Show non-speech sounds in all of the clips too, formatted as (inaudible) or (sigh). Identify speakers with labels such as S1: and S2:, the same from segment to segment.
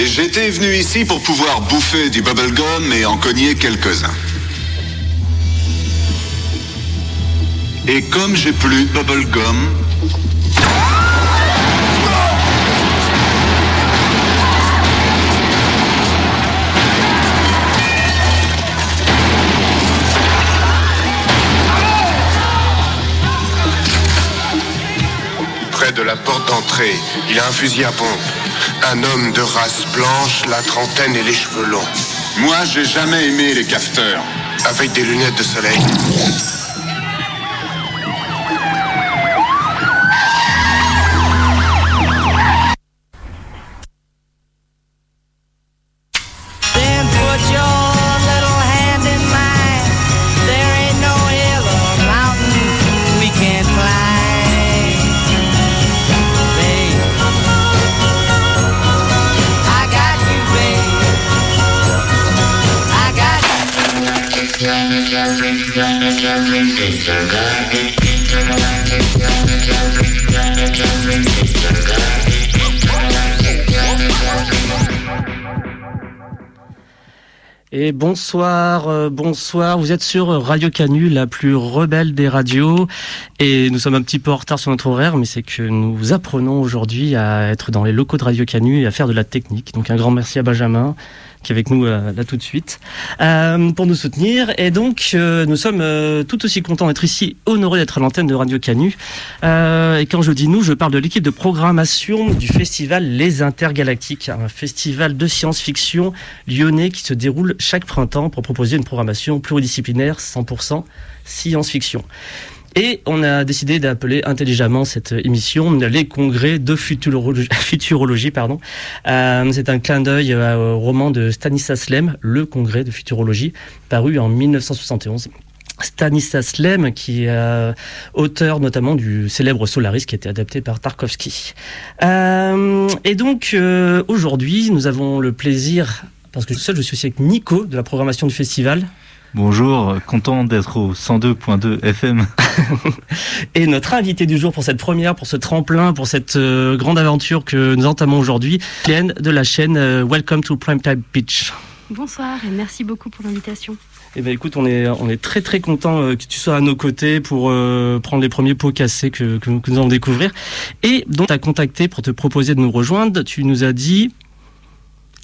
S1: Et j'étais venu ici pour pouvoir bouffer du bubblegum et en cogner quelques-uns. Et comme j'ai plus de bubblegum,
S2: Près de la porte d'entrée, il a un fusil à pompe. Un homme de race blanche, la trentaine et les cheveux longs.
S1: moi j'ai jamais aimé les cafeteurs.
S2: Avec des lunettes de soleil.
S3: Bonsoir, euh, bonsoir. Vous êtes sur Radio Canu, la plus rebelle des radios. Et nous sommes un petit peu en retard sur notre horaire, mais c'est que nous apprenons aujourd'hui à être dans les locaux de Radio Canu et à faire de la technique. Donc un grand merci à Benjamin qui avec nous euh, là tout de suite euh, pour nous soutenir. Et donc euh, nous sommes tout aussi contents d'être ici, honorés d'être à l'antenne de Radio Canu. Et quand je dis nous, je parle de l'équipe de programmation du festival Les Intergalactiques, un festival de science-fiction lyonnais qui se déroule chaque printemps pour proposer une programmation pluridisciplinaire 100% science-fiction. Et on a décidé d'appeler intelligemment cette émission les congrès de futurologie. (laughs) futurologie pardon. Euh, c'est un clin d'œil au roman de Stanislas Lem, Le congrès de futurologie, paru en 1971. Stanislas Lem, qui est euh, auteur notamment du célèbre Solaris qui a été adapté par Tarkovsky. Euh, et donc aujourd'hui, nous avons le plaisir, parce que seul je suis aussi avec Nico de la programmation du festival,
S4: Bonjour, content d'être au 102.2 FM. (laughs)
S3: Et notre invité du jour pour cette première, pour ce tremplin, pour cette euh, grande aventure que nous entamons aujourd'hui, Cléenne de la chaîne euh, Welcome to Primetime Beach.
S5: Bonsoir et merci beaucoup pour l'invitation.
S3: Eh ben écoute, on est on est très très content euh, que tu sois à nos côtés pour euh, prendre les premiers pots cassés que, que, nous- que nous allons découvrir. Et donc tu as contacté pour te proposer de nous rejoindre. Tu nous as dit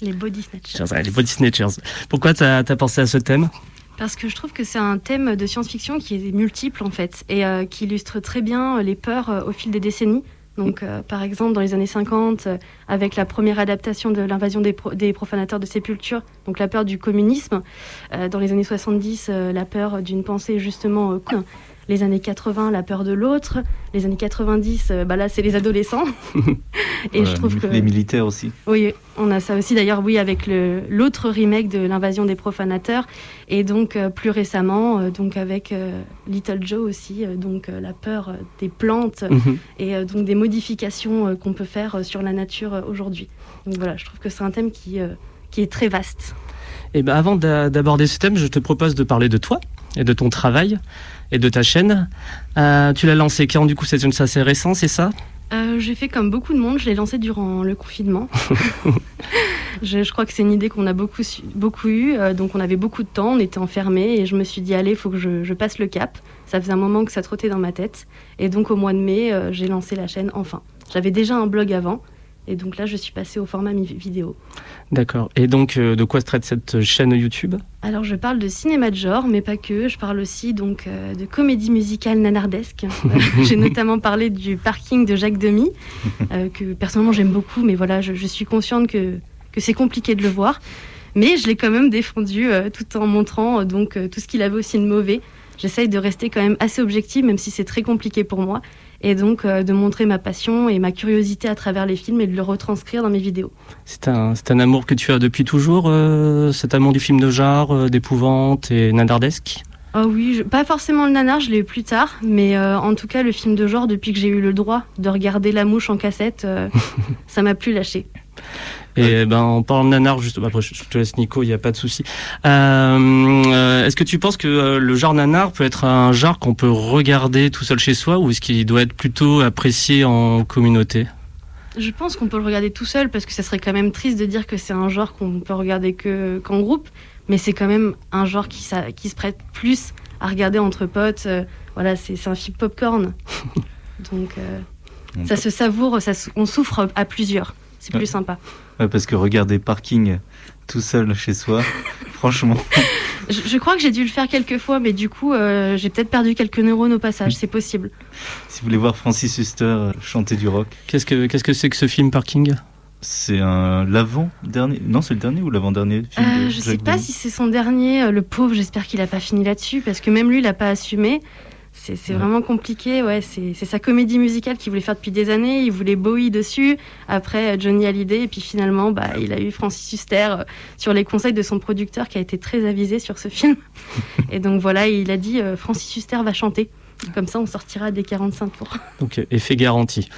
S5: Les body snatchers.
S3: les body snatchers. Pourquoi tu as, pensé à ce thème?
S5: Parce que je trouve que c'est un thème de science-fiction qui est multiple en fait et euh, qui illustre très bien euh, les peurs euh, au fil des décennies. Donc, par exemple, dans les années 50, euh, avec la première adaptation de l'invasion des, des profanateurs de sépulture, donc la peur du communisme. Dans les années 70, euh, la peur d'une pensée justement. Les années 80, la peur de l'autre. Les années 90, euh, bah là, c'est les adolescents. (laughs) et
S4: Voilà,
S5: je trouve que
S4: Les militaires aussi.
S5: Oui, on a ça aussi d'ailleurs, oui, avec l'autre remake de l'invasion des profanateurs, et donc euh, plus récemment, euh, donc avec euh, Little Joe aussi, euh, donc euh, la peur des plantes
S3: Mhm.
S5: et euh, donc des modifications euh, qu'on peut faire euh, sur la nature euh, aujourd'hui. Donc voilà, je trouve que c'est un thème qui, euh, qui est très vaste.
S3: Eh ben, avant d'a- d'aborder ce thème, je te propose de parler de toi et de ton travail et de ta chaîne. Euh, tu l'as lancé quand du coup C'est une- assez récent, c'est ça?
S5: Euh, J'ai fait comme beaucoup de monde, je l'ai lancé durant le confinement. (laughs) je, je crois que c'est une idée qu'on a beaucoup, beaucoup eue, euh, donc on avait beaucoup de temps, on était enfermés, et je me suis dit, allez, il faut que je, je passe le cap. Ça faisait un moment que ça trottait dans ma tête, et donc au mois de mai, j'ai lancé la chaîne enfin. J'avais déjà un blog avant, et donc là, je suis passée au format vidéo.
S3: D'accord. Et donc, euh, de quoi se traite cette chaîne YouTube?
S5: Alors je parle de cinéma de genre, mais pas que. Je parle aussi donc euh, de comédie musicale nanardesque. (laughs) J'ai notamment parlé du parking de Jacques Demy, euh, que personnellement j'aime beaucoup, mais voilà, je, je suis consciente que, que c'est compliqué de le voir. Mais je l'ai quand même défendu tout en montrant donc tout ce qu'il avait aussi de mauvais. J'essaye de rester quand même assez objective, même si c'est très compliqué pour moi, et donc euh, de montrer ma passion et ma curiosité à travers les films et de le retranscrire dans mes vidéos.
S3: C'est un, c'est un amour que tu as depuis toujours, euh, cet amour du film de genre, euh, d'épouvante et nanardesque?
S5: Ah oui, je- pas forcément le nanar, je l'ai eu plus tard, mais euh, en tout cas le film de genre, depuis que j'ai eu le droit de regarder La Mouche en cassette, (laughs) ça m'a plus lâché.
S3: Et ben, en parlant de nanar, juste, bah, après, je te laisse Nico, il n'y a pas de souci. Euh, euh, est-ce que tu penses que euh, le genre nanar peut être un genre qu'on peut regarder tout seul chez soi ou est-ce qu'il doit être plutôt apprécié en communauté?
S5: Je pense qu'on peut le regarder tout seul parce que ça serait quand même triste de dire que c'est un genre qu'on peut regarder que qu'en groupe, mais c'est quand même un genre qui, ça, qui se prête plus à regarder entre potes. euh, voilà, c'est c'est un film popcorn. (laughs) Donc euh,
S4: On
S5: ça se savoure, ça, on souffre à plusieurs. C'est
S4: Ouais.
S5: plus sympa.
S4: Ouais, parce que regarder Parking tout seul chez soi, (laughs) franchement,
S5: Je, je crois que j'ai dû le faire quelques fois, mais du coup, euh, j'ai peut-être perdu quelques neurones au passage. C'est possible.
S4: si vous voulez voir Francis Huster euh, chanter du rock,
S3: Qu'est-ce que qu'est-ce que c'est que ce film Parking?
S4: C'est un l'avant-dernier. Non, c'est le dernier ou l'avant-dernier film
S5: Euh,
S4: de
S5: je sais pas si c'est son dernier. euh, Le pauvre, j'espère qu'il a pas fini là-dessus, parce que même lui, il a pas assumé. C'est
S4: Ouais.
S5: vraiment compliqué. Ouais, c'est sa comédie musicale qu'il voulait faire depuis des années. Il voulait Bowie dessus. Après euh, Johnny Hallyday, et puis finalement, bah, il a eu Francis Huster euh, sur les conseils de son producteur, qui a été très avisé sur ce film. (laughs) et donc voilà, il a dit euh, Francis Huster va chanter. Comme ça, on sortira des 45 tours.
S3: Donc effet garanti. (laughs)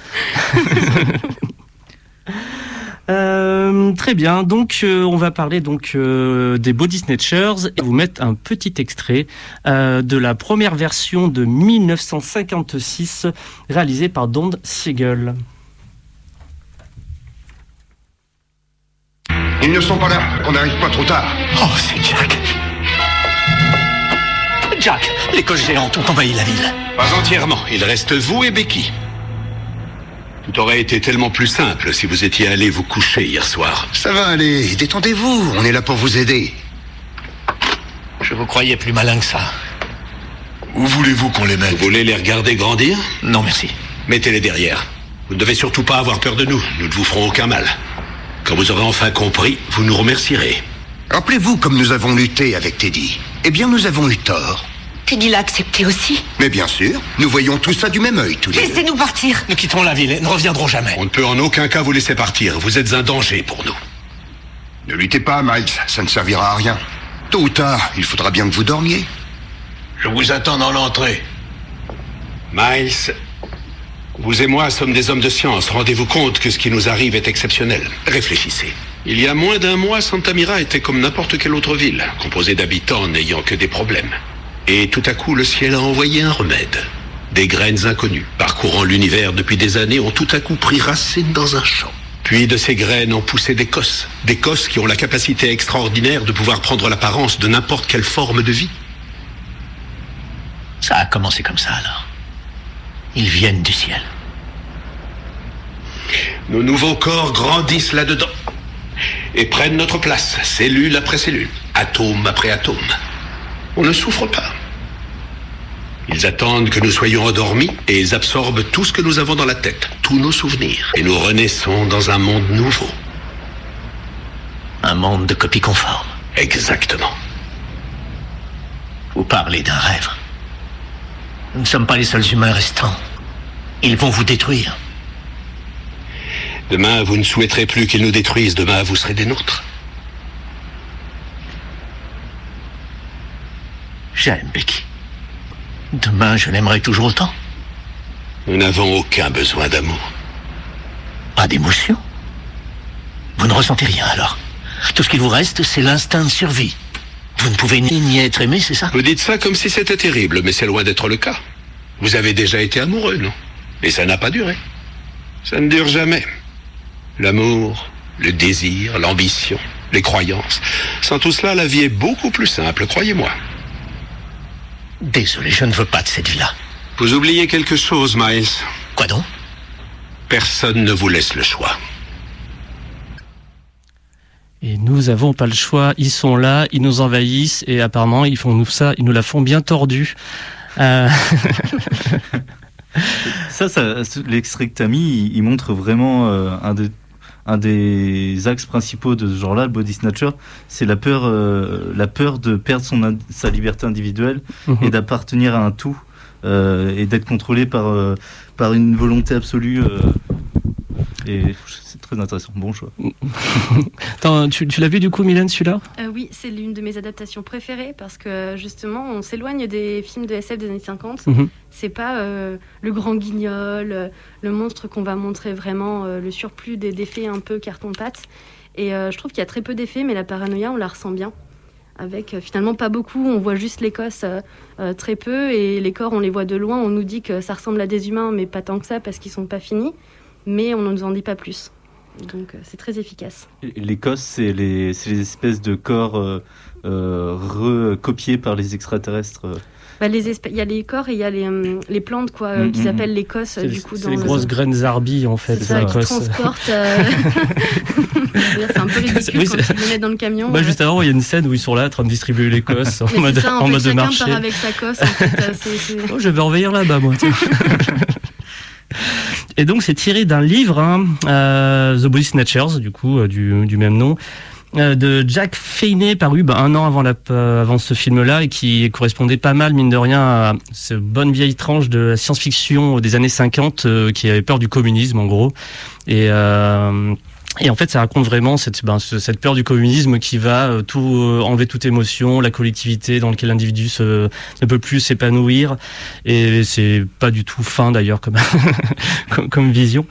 S3: (laughs) Euh, très bien, donc euh, on va parler donc euh, des Body Snatchers et vous mettre un petit extrait euh, de la première version de 1956 réalisée par Don Siegel.
S2: Ils ne sont pas là, qu'on n'arrive pas trop tard.
S6: Oh, c'est Jack. Jack, les coches géantes ont envahi la ville.
S1: Pas entièrement. Il reste vous et Becky. Tout aurait été tellement plus simple si vous étiez allé vous coucher hier soir.
S2: Ça va aller, détendez-vous, on est là pour vous aider.
S6: Je vous croyais plus malin que ça.
S1: Où voulez-vous qu'on les mette Vous voulez les regarder grandir
S6: Non, merci.
S1: Mettez-les derrière. Vous ne devez surtout pas avoir peur de nous. Nous ne vous ferons aucun mal. Quand vous aurez enfin compris, vous nous remercierez.
S2: Rappelez-vous comme nous avons lutté avec Teddy. Eh bien, nous avons eu tort.
S7: Teddy l'a accepté aussi.
S2: Mais bien sûr, nous voyons tout ça du même œil, tous les deux.
S7: Laissez-nous partir.
S6: Nous quitterons la ville et ne reviendrons jamais.
S1: On ne peut en aucun cas vous laisser partir. Vous êtes un danger pour nous.
S2: Ne luttez pas, Miles, ça ne servira à rien. Tôt ou tard, il faudra bien que vous dormiez.
S1: Je vous attends dans l'entrée. Miles, vous et moi sommes des hommes de science. Rendez-vous compte que ce qui nous arrive est exceptionnel. Réfléchissez. Il y a moins d'un mois, Santa Mira était comme n'importe quelle autre ville, composée d'habitants n'ayant que des problèmes. Et tout à coup, le ciel a envoyé un remède. Des graines inconnues, parcourant l'univers depuis des années, ont tout à coup pris racine dans un champ. Puis de ces graines ont poussé des cosses. Des cosses qui ont la capacité extraordinaire de pouvoir prendre l'apparence de n'importe quelle forme de vie.
S6: Ça a commencé comme ça alors. Ils viennent du ciel.
S1: Nos nouveaux corps grandissent là-dedans et prennent notre place, cellule après cellule, atome après atome. On ne souffre pas. Ils attendent que nous soyons endormis et ils absorbent tout ce que nous avons dans la tête, tous nos souvenirs. Et nous renaissons dans un monde nouveau.
S6: Un monde de copies conformes.
S1: Exactement.
S6: Vous parlez d'un rêve. Nous ne sommes pas les seuls humains restants. Ils vont vous détruire.
S1: Demain, vous ne souhaiterez plus qu'ils nous détruisent. Demain, vous serez des nôtres.
S6: J'aime Becky. Demain, je l'aimerai toujours autant.
S1: Nous n'avons aucun besoin d'amour.
S6: Pas d'émotion. Vous ne ressentez rien alors. Tout ce qu'il vous reste, c'est l'instinct de survie. Vous ne pouvez ni, ni être aimé, c'est ça?
S1: Vous dites ça comme si c'était terrible, mais c'est loin d'être le cas. Vous avez déjà été amoureux, non? Et ça n'a pas duré. Ça ne dure jamais. L'amour, le désir, l'ambition, les croyances. Sans tout cela, la vie est beaucoup plus simple, croyez-moi.
S6: Désolé, je ne veux pas de cette vie-là.
S1: Vous oubliez quelque chose, Miles.
S6: Quoi donc?
S1: Personne ne vous laisse le choix.
S3: Et nous avons pas le choix, ils sont là, ils nous envahissent et apparemment ils font nous ça, ils nous la font bien tordue. Euh, (laughs)
S4: Ça, ça l'extrait que t'as mis, il, il montre vraiment euh, un, des, un des axes principaux de ce genre-là, le body snatcher, c'est la peur, euh, la peur de perdre son, sa liberté individuelle
S3: Mhm.
S4: et d'appartenir à un tout euh, et d'être contrôlé par, euh, par une volonté absolue. et très intéressant. Bon choix. (laughs)
S3: Attends, tu, tu l'as vu du coup, Mylène, celui-là?
S5: Euh, oui, c'est l'une de mes adaptations préférées parce que justement, on s'éloigne des films de SF des années 50.
S3: Mhm.
S5: C'est pas euh, le grand guignol, euh, le monstre qu'on va montrer vraiment, euh, le surplus des- d'effets un peu carton-pâte. Et euh, je trouve qu'il y a très peu d'effets, mais la paranoïa, on la ressent bien. Avec euh, finalement pas beaucoup, on voit juste l'Écosse euh, euh, très peu et les corps, on les voit de loin. On nous dit que ça ressemble à des humains, mais pas tant que ça parce qu'ils sont pas finis. mais on ne nous en dit pas plus. Donc euh, c'est très efficace.
S4: L'Écosse, c'est les, c'est les espèces de corps euh, euh, recopiés par les extraterrestres. euh.
S5: Bah, les il y a les corps et il y a les, hum, les plantes quoi, euh,
S4: Mm,
S5: qui
S4: mm,
S5: s'appellent l'Écosse
S3: C'est
S5: du coup
S3: c'est les
S5: le-
S3: grosses graines zarbi en fait.
S5: C'est ça, qui transportent. (laughs) euh, (laughs) C'est un peu ridicule
S3: Oui,
S5: quand
S3: c'est-
S5: ils les mettent dans le camion.
S3: Bah,
S5: euh.
S3: juste avant, il y a une scène où ils sont là en train de distribuer l'Écosse en
S5: Mais
S3: mode,
S5: c'est ça, en,
S3: en
S5: fait,
S3: mode de
S5: chacun
S3: marché.
S5: part avec sa cosse. En fait, euh, c'est- c'est-
S3: Oh, je vais envahir là-bas, moi. (laughs) Et donc, c'est tiré d'un livre, hein, euh, The Body Snatchers, du coup, euh, du, du même nom, euh, de Jack Feiney, paru bah, un an avant, la, euh, avant ce film-là, et qui correspondait pas mal, mine de rien, à cette bonne vieille tranche de science-fiction des années 50, euh, qui avait peur du communisme, en gros. Et... Euh, et en fait, ça raconte vraiment cette, ben, peur du communisme qui va euh, tout euh, enlever toute émotion, la collectivité dans laquelle l'individu ne peut plus s'épanouir. Et c'est pas du tout fin d'ailleurs comme (laughs) vision.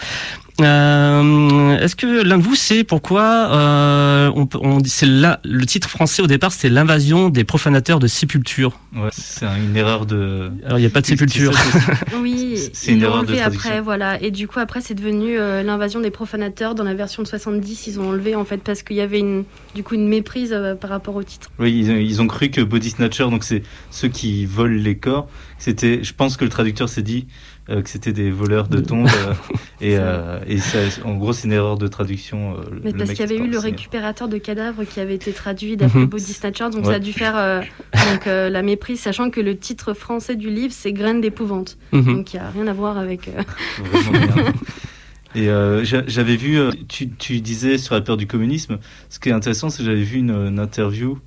S3: Euh, Est-ce que l'un de vous sait pourquoi euh, on, peut- on dit c'est la- le titre français au départ c'était l'invasion des profanateurs de sépulture.
S4: Ouais, c'est un- une erreur de.
S3: Alors il n'y a pas de (laughs) sépulture.
S4: C'est c'est- (laughs)
S5: Oui,
S4: C'est une erreur de
S5: enlevé
S4: traduction.
S5: après, voilà. Et du coup, après, c'est devenu euh, l'invasion des profanateurs. Dans la version de 70, ils ont enlevé, en fait, parce qu'il y avait une, du coup une méprise euh, par rapport au titre.
S4: Oui, ils, ont- ils ont cru que body snatcher, donc c'est ceux qui volent les corps. C'était, je pense que le traducteur s'est dit euh, que c'était des voleurs de tombes euh, (laughs) et, euh, et ça, en gros c'est une erreur de traduction. euh, le
S5: Mais parce qu'il y avait eu le récupérateur de cadavres qui avait été traduit d'après
S3: Mhm.
S5: Body Snatcher, donc
S4: Ouais.
S5: ça a dû faire euh, donc, euh, la méprise, sachant que le titre français du livre, c'est Graines d'épouvante.
S3: Mhm.
S5: Donc il n'y a rien à voir avec. euh, (laughs)
S4: Vraiment bien. (laughs) Et euh, j'a- j'avais vu, tu, tu disais sur la peur du communisme, ce qui est intéressant, c'est que j'avais vu une, une interview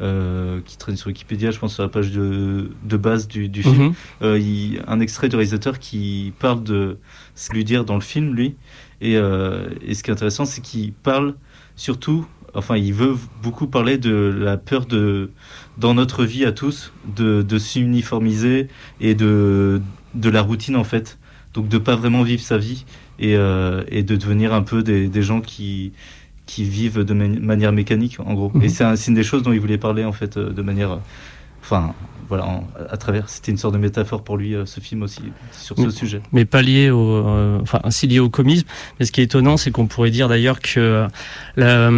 S4: euh, qui traîne sur Wikipédia, je pense sur la page de, de base du, du film,
S3: Mhm.
S4: Euh, il- un extrait du réalisateur qui parle de ce lui dire dans le film, lui. Et, euh, et ce qui est intéressant, c'est qu'il parle surtout, enfin, il veut beaucoup parler de la peur de, dans notre vie à tous, de, de s'uniformiser et de, de la routine, en fait. Donc, de pas vraiment vivre sa vie et, euh, et de devenir un peu des, des gens qui, qui vivent de mani- manière mécanique, en gros.
S3: Mhm.
S4: Et c'est un- une des choses dont il voulait parler, en fait, euh, de manière. Enfin, voilà, en- à travers. C'était une sorte de métaphore pour lui, euh, ce film aussi, sur ce
S3: Oui.
S4: sujet.
S3: mais pas lié au, euh, enfin, si lié au communisme. Mais ce qui est étonnant, c'est qu'on pourrait dire d'ailleurs que euh, la,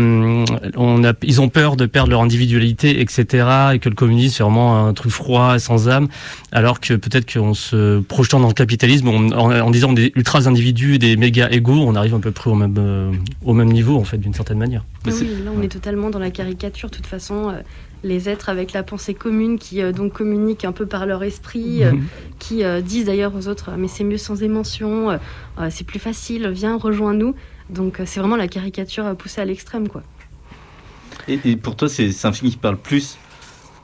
S3: on a, ils ont peur de perdre leur individualité, etc., et que le communisme c'est vraiment un truc froid, et sans âme, alors que peut-être qu'en se projetant dans le capitalisme, on- en, en disant des ultras individus, des méga égaux, on arrive à peu près au même, euh, au même niveau en fait, d'une certaine manière.
S4: Mais
S5: Ah oui, là on est totalement dans la caricature. De toute façon, euh, les êtres avec la pensée commune qui euh, donc communiquent un peu par leur esprit, euh,
S3: Mhm.
S5: qui euh, disent d'ailleurs aux autres mais c'est mieux sans émotion, c'est plus facile, viens rejoins-nous. Donc c'est vraiment la caricature poussée à l'extrême quoi.
S4: Et, et pour toi, c'est un film qui parle plus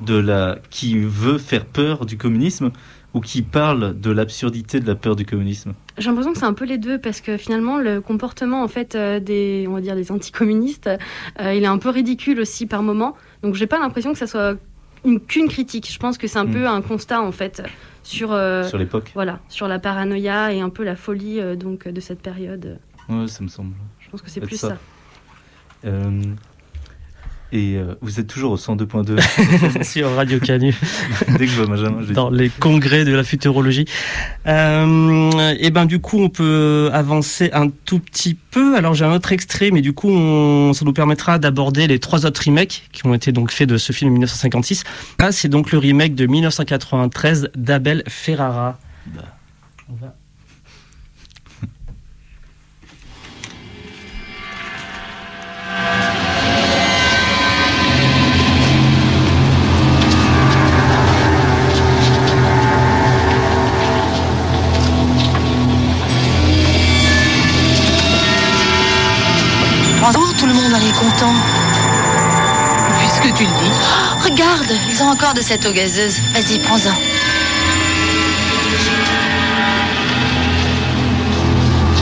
S4: de la. qui veut faire peur du communisme ou qui parle de l'absurdité de la peur du communisme?
S5: J'ai l'impression que c'est un peu les deux parce que finalement le comportement en fait des on va dire des anticommunistes, il est un peu ridicule aussi par moment. Donc j'ai pas l'impression que ça soit une qu'une critique. Je pense que c'est un
S4: Mm.
S5: peu un constat en fait sur euh,
S4: sur l'époque
S5: voilà sur la paranoïa et un peu la folie euh, donc de cette période.
S4: Ouais, ça me semble.
S5: Je pense que c'est plus
S4: ça.
S5: ça.
S4: Et euh, vous êtes toujours au 102.2. (laughs)
S3: Sur Radio Canu. (laughs)
S4: Dès que je vois Benjamin, je
S3: dans les congrès de la futurologie. Euh, et ben du coup, on peut avancer un tout petit peu. Alors j'ai un autre extrait, mais du coup, on, ça nous permettra d'aborder les trois autres remakes qui ont été donc faits de ce film de 1956. Là, c'est donc le remake de 1993 d'Abel Ferrara. On va-
S7: En est content.
S8: Puisque tu le dis.
S7: Oh, regarde, ils ont encore de cette eau gazeuse. Vas-y, prends-en.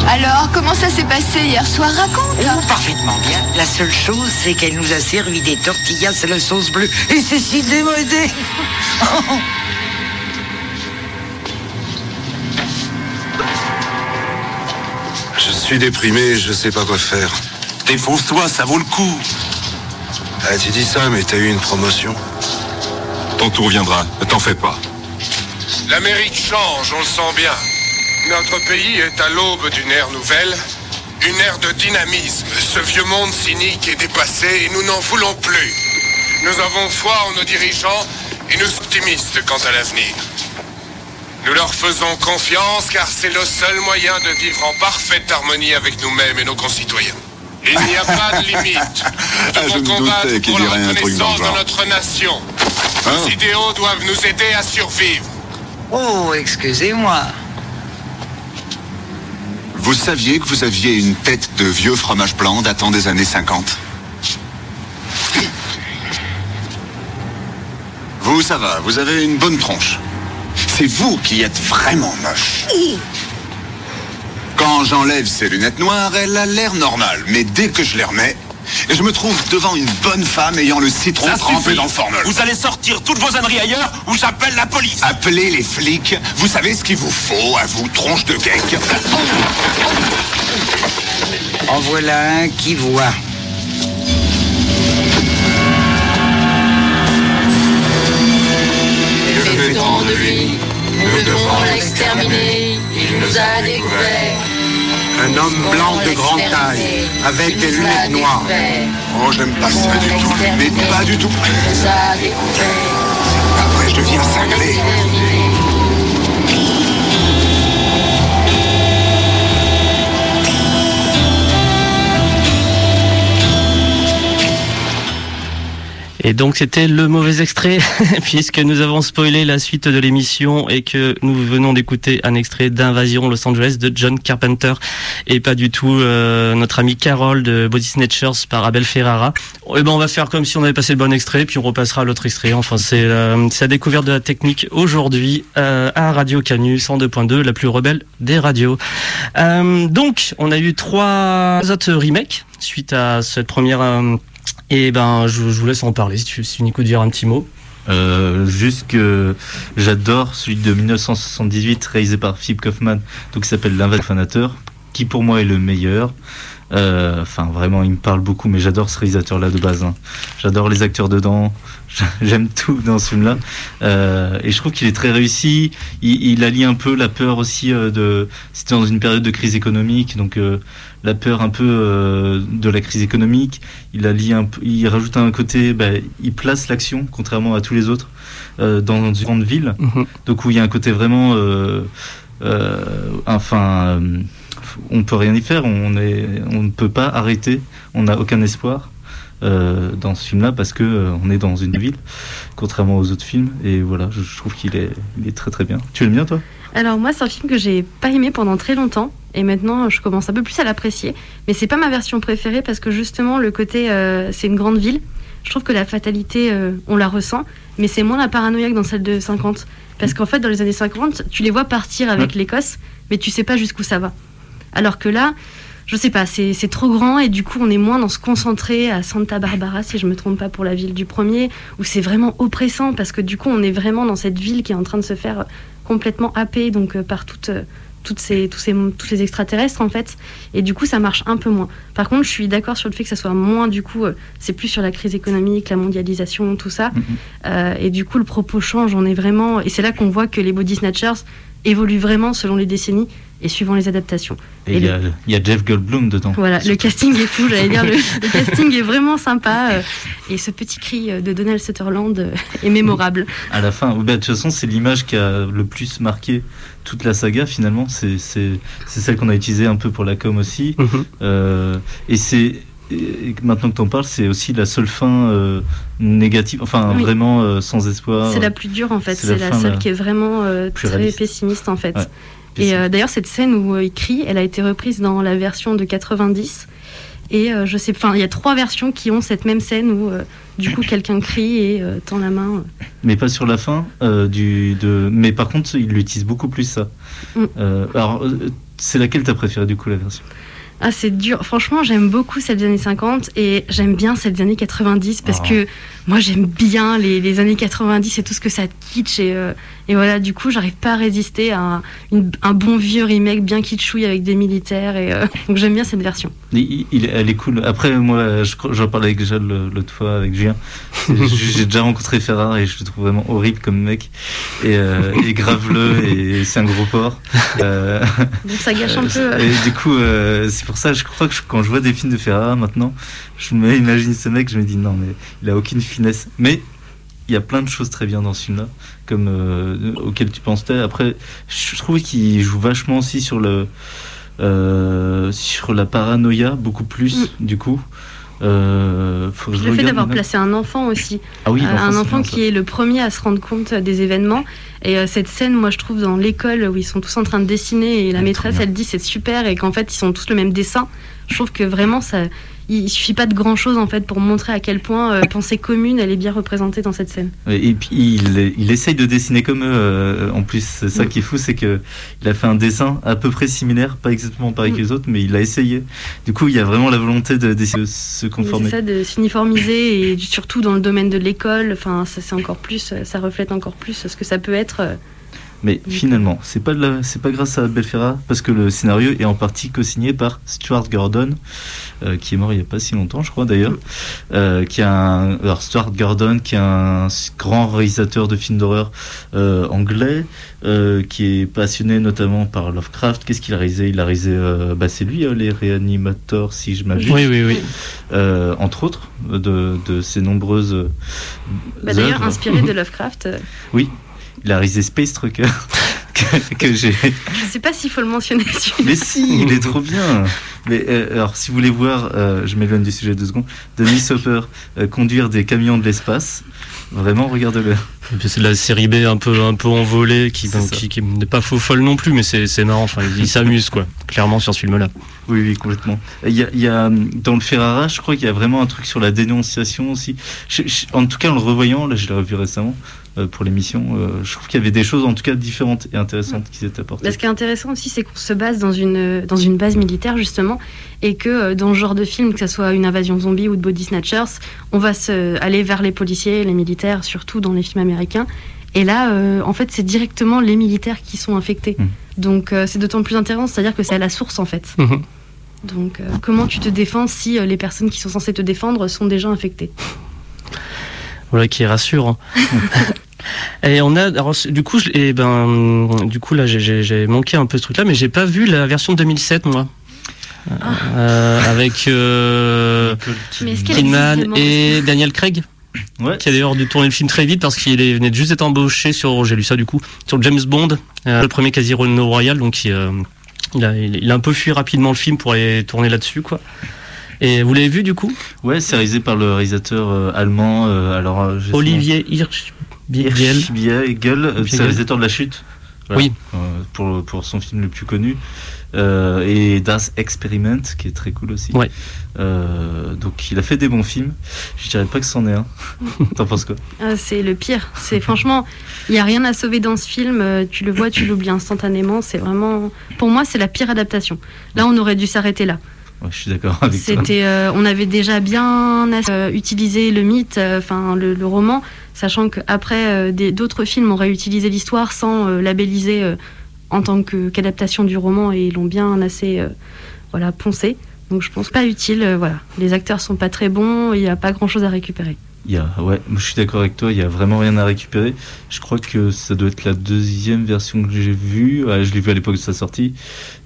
S8: Alors, comment ça s'est passé hier soir? Raconte
S9: Oh, parfaitement bien. La seule chose, c'est qu'elle nous a servi des tortillas à la sauce bleue. Et c'est si démodé.
S2: Je suis déprimé, je sais pas quoi faire.
S10: Défonce-toi, ça vaut le coup.
S2: Ah, tu dis ça, mais t'as eu une promotion.
S10: Ton tour viendra, ne t'en fais pas.
S2: L'Amérique change, on le sent bien. Notre pays est à l'aube d'une ère nouvelle, une ère de dynamisme. Ce vieux monde cynique est dépassé et nous n'en voulons plus. Nous avons foi en nos dirigeants et nous sommes optimistes quant à l'avenir. Nous leur faisons confiance car c'est le seul moyen de vivre en parfaite harmonie avec nous-mêmes et nos concitoyens. Il n'y a pas de limite. (laughs) Nous
S11: Ah, je
S2: devons
S11: me
S2: combattre
S11: doutais qu'il
S2: pour la
S11: dirait un truc dans le
S2: reconnaissance de notre nation.
S11: Hein
S2: Nos idéaux doivent nous aider à survivre.
S9: Oh, excusez-moi.
S11: Vous saviez que vous aviez une tête de vieux fromage blanc datant des années 50 Vous, ça va, vous avez une bonne tronche. C'est vous qui êtes vraiment moche. Quand j'enlève ces lunettes noires, elle a l'air normale. Mais dès que je les remets, je me trouve devant une bonne femme ayant le citron
S10: Ça
S11: trempé
S10: suffit.
S11: dans le formol.
S10: Vous allez sortir toutes vos âneries ailleurs ou j'appelle la police.
S11: Appelez les flics. Vous savez ce qu'il vous faut à vous, tronche de geek
S9: En voilà un qui voit.
S12: De lui, nous devons l'exterminer, il nous a découvert.
S2: Un homme blanc de grande taille, avec des lunettes noires.
S11: Oh, j'aime pas ça du tout. Mais pas du tout. Après, je deviens cinglé.
S3: Et donc c'était le mauvais extrait, (laughs) puisque nous avons spoilé la suite de l'émission et que nous venons d'écouter un extrait d'Invasion Los Angeles de John Carpenter et pas du tout euh, notre ami Carol de Body Snatchers par Abel Ferrara. Et ben on va faire comme si on avait passé le bon extrait, puis on repassera l'autre extrait. Enfin c'est euh, la découverte de la technique aujourd'hui euh, à Radio Canu 102.2, la plus rebelle des radios. Euh, donc on a eu trois autres remakes suite à cette première. Et ben, je, vous laisse en parler si tu, si Nico dire un petit mot.
S4: Euh, juste que j'adore celui de 1978 réalisé par Philip Kaufman, donc qui s'appelle L'invafanateur, qui pour moi est le meilleur. Euh, Enfin, vraiment, il me parle beaucoup, mais j'adore ce réalisateur-là de base. hein. J'adore les acteurs dedans. (laughs) J'aime tout dans ce film-là. Euh, et je trouve qu'il est très réussi. Il, il allie un peu la peur aussi de. C'était dans une période de crise économique, donc la peur un peu euh, de la crise économique. Il allie un peu, il rajoute un côté. bah, il place l'action, contrairement à tous les autres, euh, dans une grande ville.
S3: Mhm.
S4: Donc où il y a un côté vraiment. euh, euh, enfin. euh, on peut rien y faire, on, est, on ne peut pas arrêter, on n'a aucun espoir euh, dans ce film-là parce que euh, on est dans une ville, contrairement aux autres films. Et voilà, je, je trouve qu'il est, il est très très bien. Tu l'aimes bien toi?
S5: Alors moi, c'est un film que j'ai pas aimé pendant très longtemps et maintenant je commence un peu plus à l'apprécier. Mais c'est pas ma version préférée parce que justement le côté euh, c'est une grande ville. Je trouve que la fatalité euh, on la ressent, mais c'est moins la paranoïa que dans celle de 50. Parce qu'en fait dans les années 50, tu les vois partir avec
S4: Ouais.
S5: l'Écosse, mais tu sais pas jusqu'où ça va. Alors que là, je sais pas, c'est c'est trop grand et du coup on est moins dans se concentrer à Santa Barbara, si je me trompe pas pour la ville du premier, où c'est vraiment oppressant parce que du coup on est vraiment dans cette ville qui est en train de se faire complètement happée donc euh, par toutes, euh, toutes ces, tous, ces, tous ces extraterrestres en fait. Et du coup ça marche un peu moins. Par contre je suis d'accord sur le fait que ça soit moins du coup euh, c'est plus sur la crise économique, la mondialisation, tout ça. Euh, et du coup le propos change, on est vraiment et c'est là qu'on voit que les body snatchers évoluent vraiment selon les décennies et suivant les adaptations.
S4: Et il y, a- il y a Jeff Goldblum dedans.
S5: Voilà, le casting est fou, j'allais dire, le, (laughs) le casting est vraiment sympa. euh, et ce petit cri euh, de Donald Sutherland euh, est mémorable.
S4: À la fin, de toute façon, c'est l'image qui a le plus marqué toute la saga finalement. C'est c'est- c'est celle qu'on a utilisée un peu pour la com aussi.
S3: Mhm.
S4: Euh, et c'est et maintenant que tu en parles, c'est aussi la seule fin euh, négative, enfin
S5: Oui.
S4: vraiment euh, sans espoir.
S5: C'est la plus dure en fait,
S4: C'est la
S5: seule qui est vraiment euh, très
S4: réaliste.
S5: pessimiste en fait.
S4: Ouais,
S5: Et euh, d'ailleurs, cette scène où euh, il crie, elle a été reprise dans la version de 90. Et euh, je sais, enfin, il y a trois versions qui ont cette même scène où euh, du coup quelqu'un crie et euh, tend la main.
S4: Mais pas sur la fin. euh, du, de... Mais par contre, il utilise beaucoup plus ça.
S5: Mm.
S4: Euh, alors, euh, c'est laquelle t'as préféré du coup la version?
S5: Ah, c'est dur. Franchement, j'aime beaucoup celle des années 50 et j'aime bien celle des années 90 parce
S4: Ah.
S5: que moi, j'aime bien les, les années 90 et tout ce que ça kitsch. Et, euh, et voilà, du coup, j'arrive pas à résister à un, une- un bon vieux remake bien kitschouille avec des militaires. Et, euh, (laughs) donc, j'aime bien cette version.
S4: Il, il- elle est cool. Après, moi, je j'en parlais avec le- l'autre fois avec Julien. (laughs) J'ai déjà rencontré Ferrar et je le trouve vraiment horrible comme mec. Et, euh, et graveleux et c'est un gros porc. Euh, (laughs)
S5: Donc, ça gâche un peu.
S4: Et du coup, c'est pour ça, je crois que je- quand je vois des films de Ferrara maintenant, je m'imagine ce mec, je me dis non, mais il a aucune finesse. Mais il y a plein de choses très bien dans ce film-là, comme euh, auxquelles tu pensais. Après, je trouve qu'il joue vachement aussi sur le euh, sur la paranoïa, beaucoup plus du coup. Euh, faut que je
S5: Le fait d'avoir placé un enfant aussi.
S4: Ah oui,
S5: Euh, un enfant qui est le premier à se rendre compte des événements. Et euh, cette scène, moi, je trouve dans l'école où ils sont tous en train de dessiner et la maîtresse, elle dit c'est super et qu'en fait, ils sont tous le même dessin. Je trouve que vraiment, ça, il suffit pas de grand chose en fait pour montrer à quel point euh, pensée commune, elle est bien représentée dans cette scène.
S4: Et puis il, il essaye de dessiner comme eux. euh, en plus, c'est ça
S5: Mm.
S4: qui est fou, c'est que il a fait un dessin à peu près similaire, pas exactement pareil
S5: Mm.
S4: que les autres, mais il a essayé. Du coup, il y a vraiment la volonté de, de se conformer.
S5: C'est ça, de s'uniformiser et surtout dans le domaine de l'école. Enfin, ça c'est encore plus, ça reflète encore plus ce que ça peut être.
S4: Mais finalement, c'est pas de la- c'est pas grâce à Belferra parce que le scénario est en partie co-signé par Stuart Gordon, euh, qui est mort il y a pas si longtemps, je crois d'ailleurs. Euh, qui est un alors Stuart Gordon, qui est un grand réalisateur de films d'horreur euh, anglais, euh, qui est passionné notamment par Lovecraft. Qu'est-ce qu'il a réalisé? Il a réalisé, euh, bah c'est lui, euh, les Réanimateurs, si je m'abuse.
S3: Oui, oui, oui.
S4: Euh, entre autres, de, de ses nombreuses. euh,
S5: bah, D'ailleurs, inspiré de (laughs) Lovecraft.
S4: Oui, il a réalisé Space Trucker, (laughs) que, que j'ai.
S5: Je sais pas s'il faut le mentionner. (laughs)
S4: Mais si, il est trop bien. Mais euh, alors, si vous voulez voir, euh, je m'éloigne du sujet deux secondes. Denis Hopper euh, conduire des camions de l'espace. Vraiment,
S3: puis c'est de la série B un peu un peu envolée qui
S4: ça.
S3: qui, qui n'est pas faux folle non plus mais c'est c'est marrant enfin il, s'amuse quoi clairement sur ce film là
S4: Oui, oui, complètement. Il y a, il y a, dans le Ferrara, je crois qu'il y a vraiment un truc sur la dénonciation aussi. Je- je- en tout cas, en le revoyant, là, je l'ai revu récemment euh, pour l'émission. euh, je trouve qu'il y avait des choses, en tout cas, différentes et intéressantes qui s'étaient apportées.
S5: Ce qui est intéressant aussi, c'est qu'on se base dans une, dans une base militaire, justement, et que euh, dans ce genre de film, que ce soit une invasion zombie ou de body snatchers, on va se, aller vers les policiers, les militaires, surtout dans les films américains. Et là, euh, en fait, c'est directement les militaires qui sont infectés.
S4: Mmh.
S5: Donc, euh, c'est d'autant plus intéressant, c'est-à-dire que c'est à la source, en fait. Donc, euh, comment tu te défends si euh, les personnes qui sont censées te défendre sont déjà infectées?
S3: Voilà qui est rassurant (laughs) et on a alors, du coup et ben du coup là j'ai- manqué un peu ce truc là mais j'ai pas vu la version de 2007 moi. Euh, avec euh, Kidman et Daniel Craig
S4: Ouais.
S3: qui a d'ailleurs dû tourner le film très vite parce qu'il est- venait de juste d'être embauché sur j'ai lu ça du coup sur James Bond euh, le premier Casino Royale donc il, euh, il a, il a un peu fui rapidement le film pour aller tourner là-dessus quoi et vous l'avez vu du coup
S4: Ouais, c'est réalisé par le réalisateur euh, allemand. euh, alors, euh.
S3: Olivier Hirsch
S4: euh, c'est le
S3: Biegel.
S4: réalisateur de La Chute. Voilà.
S3: Oui.
S4: Euh, pour, pour son film le plus connu. Euh, et Das Experiment, qui est très cool aussi.
S3: Ouais.
S4: Euh, donc, il a fait des bons films. Je dirais pas que c'en est un. (laughs) T'en penses quoi
S5: Ah, c'est le pire. C'est franchement, il y a rien à sauver dans ce film. Tu le vois, tu l'oublies instantanément. C'est vraiment, pour moi, c'est la pire adaptation. Là, on aurait dû s'arrêter là.
S4: Je suis d'accord avec.
S5: C'était, euh, on avait déjà bien euh, utilisé le mythe, euh, enfin le, roman, sachant qu'après d'autres films auraient utilisé l'histoire sans labelliser en tant qu'adaptation du roman et l'ont bien assez, voilà, poncé. Donc je pense pas utile. voilà, les acteurs sont pas très bons, il n'y a pas grand chose à récupérer.
S4: Il y a, ouais, je suis d'accord avec toi, il y a vraiment rien à récupérer. Je crois que ça doit être la deuxième version que j'ai vue. Ouais, je l'ai vue à l'époque de sa sortie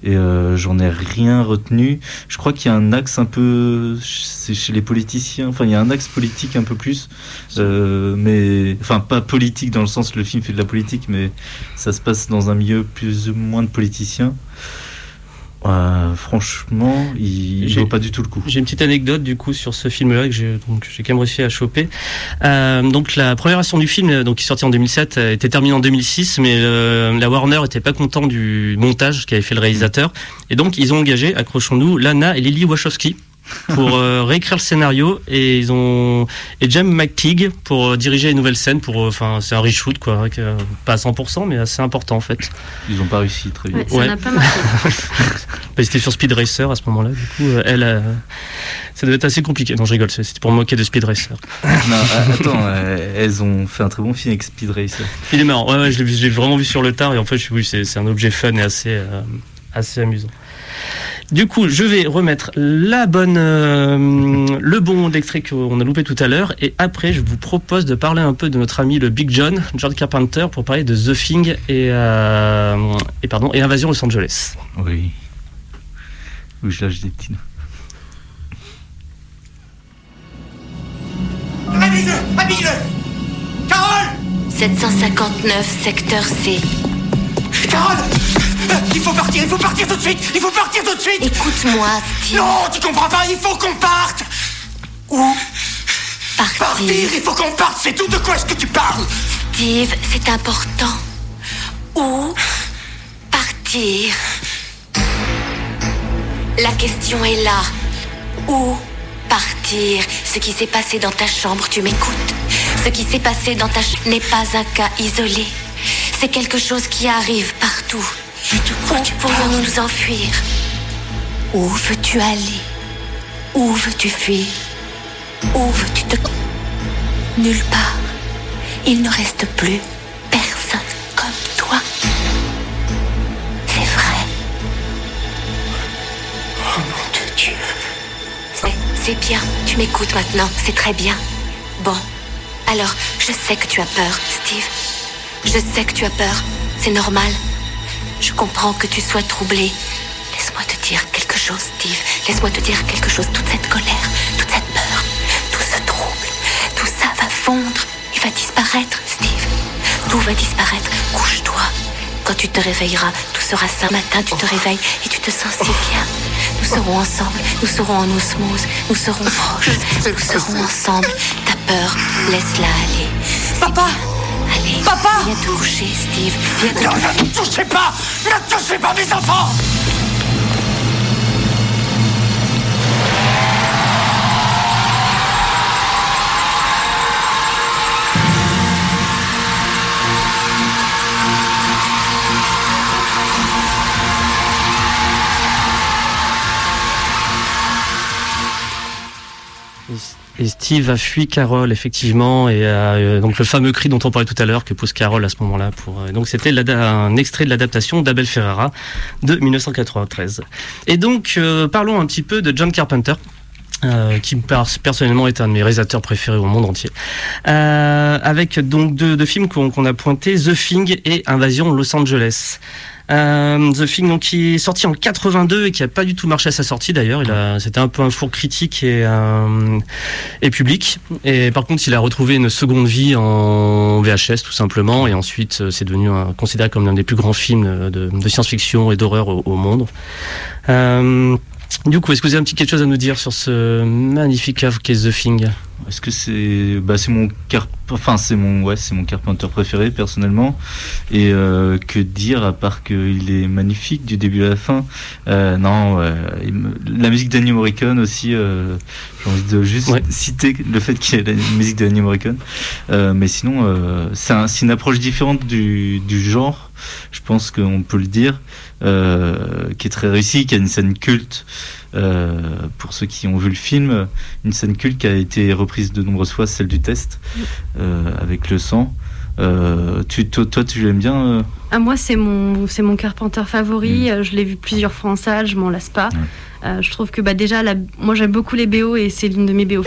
S4: et euh, j'en ai rien retenu. Je crois qu'il y a un axe un peu, c'est chez les politiciens. Enfin, il y a un axe politique un peu plus, euh, mais enfin pas politique dans le sens le film fait de la politique, mais ça se passe dans un milieu plus ou moins de politiciens. Euh, franchement, il,
S3: J'ai-
S4: vaut pas du tout le coup.
S3: J'ai une petite anecdote du coup sur ce film-là que j'ai donc j'ai quand même réussi à choper. Euh, donc la première version du film, donc qui est sortie en 2007, euh, était terminée en 2006, mais euh, la Warner était pas content du montage qu'avait fait le réalisateur, et donc ils ont engagé, accrochons-nous, Lana et Lily Wachowski pour euh, réécrire le scénario et ils ont et James McTeague pour euh, diriger les nouvelles scènes. Pour, euh, enfin, c'est un reshoot quoi, avec, euh, pas à 100% mais assez important en fait.
S4: Ils ont pas réussi très bien.
S5: Ouais, ça n'a pas marché. (laughs)
S3: Bah, C'était sur Speed Racer à ce moment-là. Du coup, euh, elle, euh, ça devait être assez compliqué. Non, je rigole. C'était pour me moquer de Speed Racer. (laughs)
S4: non, attends, euh, elles ont fait un très bon film avec Speed Racer.
S3: Il est marrant. Ouais, ouais, je l'ai vraiment vu sur le tard et en fait, je- oui, c'est c'est un objet fun et assez, euh, assez amusant. Du coup, je vais remettre la bonne, euh, le bon extrait qu'on a loupé tout à l'heure et après, je vous propose de parler un peu de notre ami le Big John, John Carpenter, pour parler de The Thing et, euh, et pardon et Invasion Los Angeles.
S4: Oui. Où je lâche des petits noms.
S10: Habille-le Habille-le Carole
S7: 759, secteur C.
S10: Carole Il faut partir, il faut partir tout de suite Il faut partir tout de suite
S7: Écoute-moi, Steve.
S10: Non, tu comprends pas, il faut qu'on parte
S7: Où
S10: Partir
S7: Partir.
S10: Il faut qu'on parte, c'est tout de quoi est-ce que tu parles?
S7: Steve, c'est important. Où partir? La question est là. Où partir? Ce qui s'est passé dans ta chambre, tu m'écoutes Ce qui s'est passé dans ta chambre n'est pas un cas isolé. C'est quelque chose qui arrive partout. Où pourrions-nous nous enfuir Où veux-tu aller? Où veux-tu fuir? Où veux-tu te... Nulle part. Il ne reste plus personne comme toi. C'est vrai.
S10: Oh mon Dieu, Dieu.
S7: C'est, c'est bien. Tu m'écoutes maintenant. C'est très bien. Bon. Alors, je sais que tu as peur, Steve. Je sais que tu as peur. C'est normal. Je comprends que tu sois troublé. Laisse-moi te dire quelque chose, Steve. Laisse-moi te dire quelque chose. Toute cette colère, toute cette peur, tout ce trouble, tout ça va fondre et va disparaître, Steve. Tout va disparaître. Couche-toi. Quand tu te réveilleras, tout sera sain. Matin, tu te réveilles et tu te sens si bien. Nous serons ensemble, nous serons en osmose, nous serons proches, nous serons ensemble. Ta peur, laisse-la aller.
S10: Papa
S7: Allez,
S10: Papa
S7: viens te coucher, Steve. Viens te
S10: Non, ne touchez pas Ne touchez pas mes enfants
S3: Et Steve a fui Carole effectivement et euh, donc le fameux cri dont on parlait tout à l'heure que pousse Carole à ce moment-là pour euh, donc c'était un extrait de l'adaptation d'Abel Ferrara de 1993. Et donc euh, parlons un petit peu de John Carpenter. euh, qui per- personnellement est un de mes réalisateurs préférés au monde entier, Euh, avec donc deux, deux films qu'on qu'on a pointés, The Thing et Invasion Los Angeles. Euh, The Thing, donc, qui est sorti en 82 et qui a pas du tout marché à sa sortie d'ailleurs. Il a, c'était un peu un four critique et, euh, et public. Et par contre, il a retrouvé une seconde vie en VHS tout simplement. Et ensuite, euh, c'est devenu un- considéré comme l'un des plus grands films de, de science-fiction et d'horreur au, au monde. Euh, du coup, est-ce que vous avez un petit quelque chose à nous dire sur ce magnifique œuvre qu'est The Thing
S4: Est-ce que c'est bah c'est mon Carp enfin c'est mon ouais c'est mon Carpenter préféré personnellement. Et euh, que dire à part qu'il est magnifique du début à la fin? Euh, non ouais, la musique d'Ennio Morricone aussi euh, j'ai envie de juste
S3: Ouais.
S4: citer le fait qu'il y ait la musique d'Ennio Morricone. Euh, mais sinon euh, c'est un- c'est une approche différente du, du genre je pense qu'on peut le dire euh, qui est très réussi qui a une scène culte euh, pour ceux qui ont vu le film, une scène culte qui a été reprise de nombreuses fois, celle du test, euh, avec le sang. Euh, tu, toi, toi, tu l'aimes bien euh?
S5: Ah, moi, c'est mon, c'est mon Carpenter favori. Euh, Je l'ai vu plusieurs fois en salle, je m'en lasse pas. Euh, je trouve que bah, déjà, la- moi j'aime beaucoup les BO et c'est l'une de mes BO.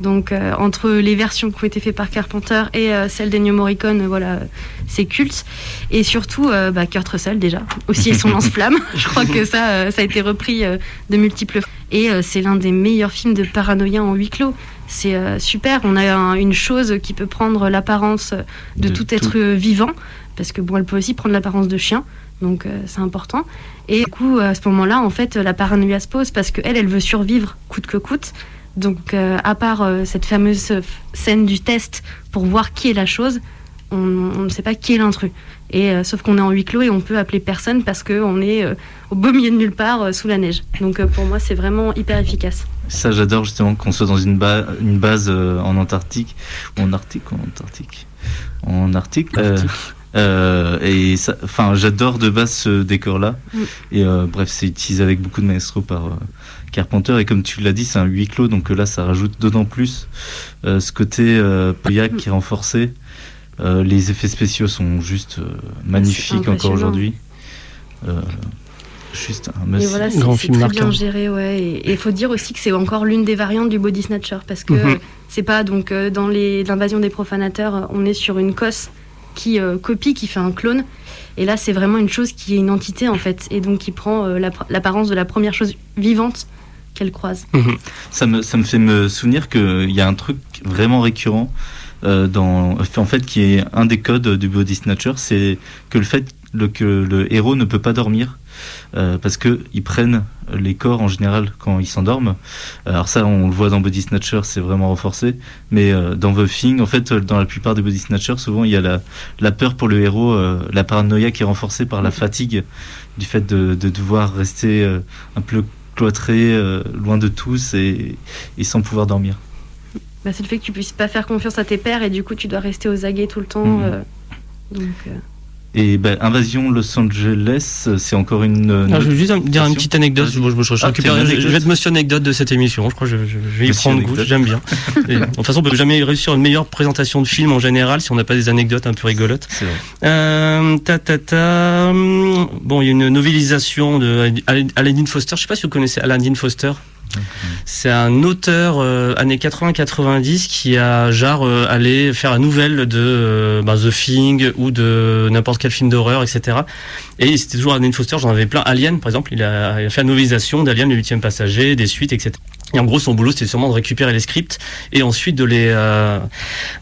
S5: Donc, euh, entre les versions qui ont été faites par Carpenter et euh, celle d'Ennio Morricone, euh, voilà, c'est culte. Et surtout, bah, Kurt Russell, déjà, aussi et son (laughs) lance-flamme. je crois que ça, ça a été repris de multiples fois. Et c'est l'un des meilleurs films de paranoïa en huis clos. C'est super. On a un- une chose qui peut prendre l'apparence de,
S4: De
S5: tout
S4: tout.
S5: être vivant, parce que bon, elle peut aussi prendre l'apparence de chien. Donc euh, c'est important. Et du coup, à ce moment-là, en fait, la paranoïa se pose parce qu'elle, elle veut survivre coûte que coûte. Donc, euh, à part euh, cette fameuse euh, scène du test pour voir qui est la chose, on, on ne sait pas qui est l'intrus. Et euh, sauf qu'on est en huis clos et on peut appeler personne parce qu'on est euh, au beau milieu de nulle part euh, sous la neige. Donc euh, pour moi, c'est vraiment hyper efficace.
S4: Ça, j'adore justement qu'on soit dans une, ba- une base euh, en Antarctique, ou en Arctique, en Antarctique, en Arctique. euh, euh, et enfin, j'adore de base ce décor-là.
S5: Mm.
S4: Et euh, bref, c'est utilisé avec beaucoup de maestro par euh, Carpenter. Et comme tu l'as dit, c'est un huis clos, donc euh, là, ça rajoute d'autant plus euh, ce côté euh, Pauillac qui est renforcé. Euh, les effets spéciaux sont juste euh, magnifiques encore aujourd'hui. Euh, juste un
S5: Et
S4: must.
S5: voilà, c'est très bien géré, ouais. Et il faut dire aussi que c'est encore l'une des variantes du body snatcher parce que
S4: Mhm.
S5: euh, c'est pas donc euh, dans les l'invasion des profanateurs, on est sur une cosse qui euh, copie, qui fait un clone. Et là, c'est vraiment une chose qui est une entité en fait, et donc qui prend euh, l'app- l'apparence de la première chose vivante qu'elle croise.
S4: Ça me, ça me fait me souvenir qu'il y a un truc vraiment récurrent euh, dans, en fait, qui est un des codes du body snatcher, c'est que le fait que le héros ne peut pas dormir euh, parce que ils prennent les corps en général quand ils s'endorment. Alors ça, on le voit dans Body Snatcher, c'est vraiment renforcé. Mais euh, dans The Thing, en fait, euh, dans la plupart des Body Snatchers, souvent il y a la, la peur pour le héros, euh, la paranoïa qui est renforcée par la fatigue du fait de, de devoir rester euh, un peu cloîtré, euh, loin de tous et, et sans pouvoir dormir.
S5: Bah, c'est le fait que tu puisses pas faire confiance à tes pairs et du coup tu dois rester aux aguets tout le temps.
S4: Mhm.
S5: euh, donc, euh,
S4: Et ben, Invasion Los Angeles, c'est encore une. euh,
S3: Ah, je vais juste dire une petite anecdote. Je, je- je
S4: Ah,
S3: récupère-
S4: une
S3: je- vais être monsieur anecdote de cette émission. Je crois que je, vais y
S4: Monsieur
S3: prendre goût. J'aime bien. (laughs) Et, de toute façon, on peut jamais réussir une meilleure présentation de film en général si on n'a pas des anecdotes un peu rigolotes.
S4: C'est vrai.
S3: Euh, ta, ta, ta, hum, Bon, il y a une novélisation de Alan Dean Foster. Je sais pas si vous connaissez Alan Dean Foster. C'est un auteur euh, années 80-90 qui a genre euh, allé faire la nouvelle de euh, bah, The Thing ou de n'importe quel film d'horreur, etc. Et c'était toujours Alan Foster, j'en avais plein. Alien, par exemple, il a, fait la novélisation d'Alien, le huitième passager, des suites, etc. Et en gros, son boulot, c'était sûrement de récupérer les scripts et ensuite de les, euh,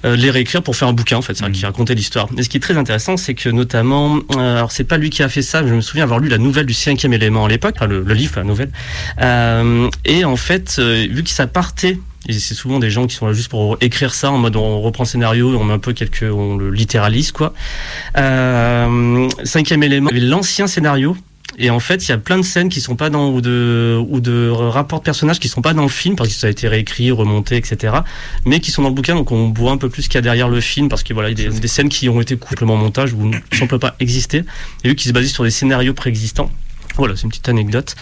S3: euh, les réécrire pour faire un bouquin, en fait, c'est qui racontait l'histoire. Et ce qui est très intéressant, c'est que notamment, euh, alors c'est pas lui qui a fait ça, mais je me souviens avoir lu la nouvelle du cinquième élément à l'époque, enfin le, le livre, la nouvelle. Euh, et en fait, vu que ça partait et c'est souvent des gens qui sont là juste pour écrire ça en mode on reprend le scénario, on met un peu quelques, on le littéralise quoi. Euh, cinquième élément, il y avait l'ancien scénario. Et en fait, il y a plein de scènes qui sont pas dans ou de ou de rapports de personnages qui sont pas dans le film parce que ça a été réécrit, remonté, etc. Mais qui sont dans le bouquin, donc on voit un peu plus ce qu'il y a derrière le film parce que voilà, il y a des, des scènes qui ont été coupées en montage ou ne semblent pas exister et vu qu'ils se basaient sur des scénarios préexistants. Voilà, c'est une petite anecdote.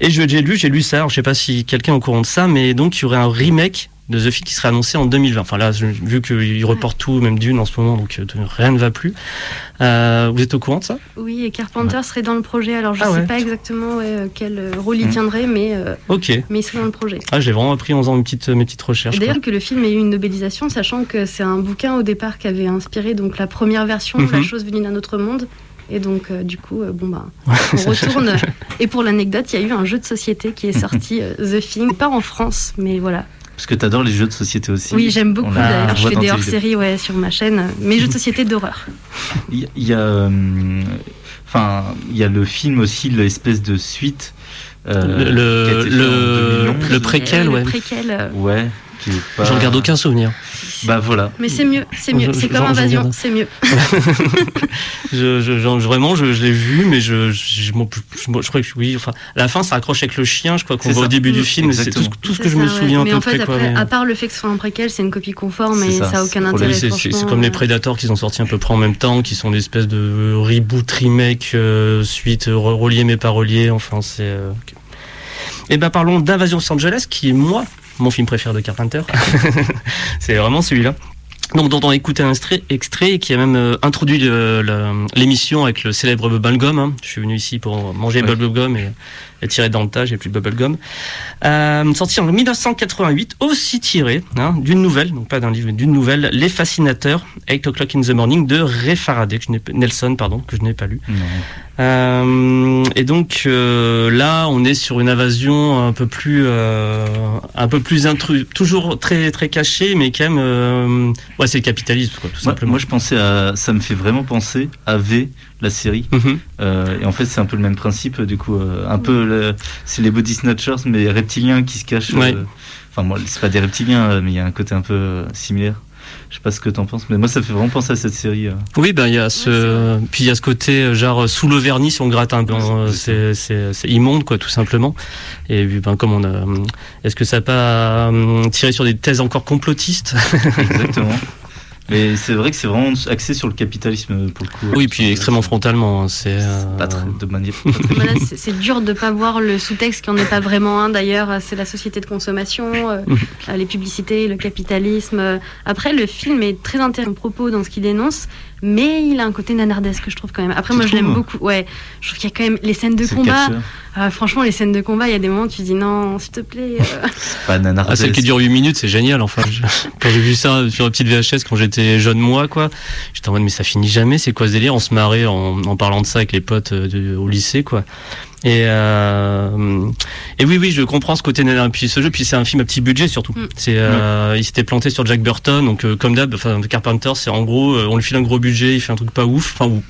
S3: Et j'ai lu, j'ai lu ça, alors je sais pas si quelqu'un est au courant de ça, mais donc il y aurait un remake de The Thing qui serait annoncé en 2020. Enfin là, vu qu'il reporte tout, même d'une en ce moment, donc euh, rien ne va plus. Euh, vous êtes au courant de ça?
S5: Oui, et Carpenter serait dans le projet. Alors je
S3: Ah
S5: sais
S3: ouais.
S5: pas exactement ouais, euh, quel rôle il
S3: Mhm.
S5: tiendrait, mais, euh, mais il serait dans le projet.
S3: Ah, j'ai vraiment appris en faisant une petite, mes petites recherches.
S5: D'ailleurs que le film ait eu une nobelisation, sachant que c'est un bouquin au départ qui avait inspiré donc la première version,
S3: Mhm.
S5: La chose venue d'un autre monde. Et donc euh, du coup, euh, bon bah, on retourne. Et pour l'anecdote, il y a eu un jeu de société qui est (laughs) sorti, euh, The Thing, pas en France, mais voilà.
S4: Parce que t'adores les jeux de société aussi.
S5: Oui, j'aime beaucoup d'ailleurs. Je fais des hors-séries ouais, sur ma chaîne, euh, mes jeux de société d'horreur. (laughs)
S4: Il y, a, euh, enfin, il y a le film aussi, l'espèce de suite. euh,
S3: Le- le-
S4: qui a été fait en
S3: le-
S4: 2011.
S3: le préquel, ouais.
S5: Le préquel. euh,
S4: Ouais, qui est pas.
S3: J'en garde aucun souvenir.
S4: Bah voilà.
S5: Mais c'est mieux, c'est mieux. C'est comme Invasion, c'est mieux. (laughs)
S3: je, je- j'en- vraiment, je, je l'ai vu, mais je, je, je, m'en- je- je crois que oui. Enfin, à la fin, ça accroche avec le chien, je crois qu'on voit au début du film. C'est tout, ce- tout ce que je me
S5: ouais.
S3: souviens
S5: Mais
S3: à peu
S5: en fait,
S3: près. quoi,
S5: après,
S3: mais-
S5: à part le fait que ce soit un préquel, c'est une copie conforme et ça n'a aucun intérêt.
S3: Oui, c'est- comme les
S5: euh.
S3: Predators qui sont sortis à peu près en même temps, qui sont des espèces de reboot, remake, euh, suite, euh, re- reliés mais pas reliés. Enfin, c'est. euh. Et ben parlons d'Invasion Los Angeles, qui est moi mon film préféré de Carpenter. (laughs) c'est vraiment celui-là. Donc, dont on a écouté un extrait, extrait et qui a même euh, introduit l'émission avec le célèbre bubblegum. Hein. Je suis venu ici pour manger
S4: Ouais.
S3: bubblegum et, et tirer dans le tas, j'ai plus de bubblegum. Euh, sorti en 1988, aussi tiré hein, d'une nouvelle, donc pas d'un livre, mais d'une nouvelle, Les Fascinateurs, 8 O'Clock in the Morning de Ray Faraday, que je Nelson, pardon, que je n'ai pas lu.
S4: Non.
S3: Euh, et donc euh, là, on est sur une invasion un peu plus, euh, un peu plus intrus, toujours très très cachée, mais quand même, euh, ouais, c'est le capitalisme, quoi, tout simplement.
S4: moi, je pensais à. Ça me fait vraiment penser à V, la série.
S3: Mhm.
S4: Euh, et en fait, c'est un peu le même principe, du coup. euh, un peu. le- C'est les body snatchers, mais reptiliens qui se cachent.
S3: Ouais.
S4: euh, Enfin, moi, c'est pas des reptiliens, mais il y a un côté un peu euh, similaire. Je sais pas ce que t'en penses, mais moi ça fait vraiment penser à cette série. euh.
S3: Oui, ben il y a ce, puis il y a ce côté euh, genre sous le vernis si on gratte un peu, hein, c'est immonde quoi, tout simplement. Et puis, ben comme on a, est-ce que ça n'a pas tiré sur des thèses encore complotistes?
S4: Exactement. (laughs) Mais c'est vrai que c'est vraiment axé sur le capitalisme pour le coup.
S3: Oui, puis extrêmement frontalement. hein, C'est
S4: pas très de manière. (laughs)
S5: Voilà, c'est- dur de pas voir le sous-texte qui en est pas vraiment un d'ailleurs. C'est la société de consommation, euh, (laughs) euh, les publicités, le capitalisme. Euh, Après, le film est très intéressant propos dans ce qu'il dénonce, mais il a un côté nanardesque que je trouve quand même. Après,
S4: Tu
S5: moi, je l'aime beaucoup. Ouais, je trouve qu'il y a quand même les scènes de combat. euh, franchement, les scènes de combat, il y a des moments où tu dis non, s'il te plaît. euh, (laughs)
S4: Pas nanardesque.
S3: Ah, celle qui dure 8 minutes, c'est génial. Enfin, je- (laughs) quand j'ai vu ça sur une petite VHS quand j'étais jeune moi, quoi, j'étais en mode mais ça finit jamais. C'est quoi ce délire? On se marrait en, en parlant de ça avec les potes euh, de- au lycée, quoi. Et euh, et oui, oui, je comprends ce côté nanar. Puis ce jeu, puis c'est un film à petit budget surtout.
S5: Mm.
S3: C'est euh, il s'était planté sur Jack Burton, donc euh, comme d'hab, enfin Carpenter, c'est en gros, euh, on lui file un gros budget, il fait un truc pas ouf, enfin ou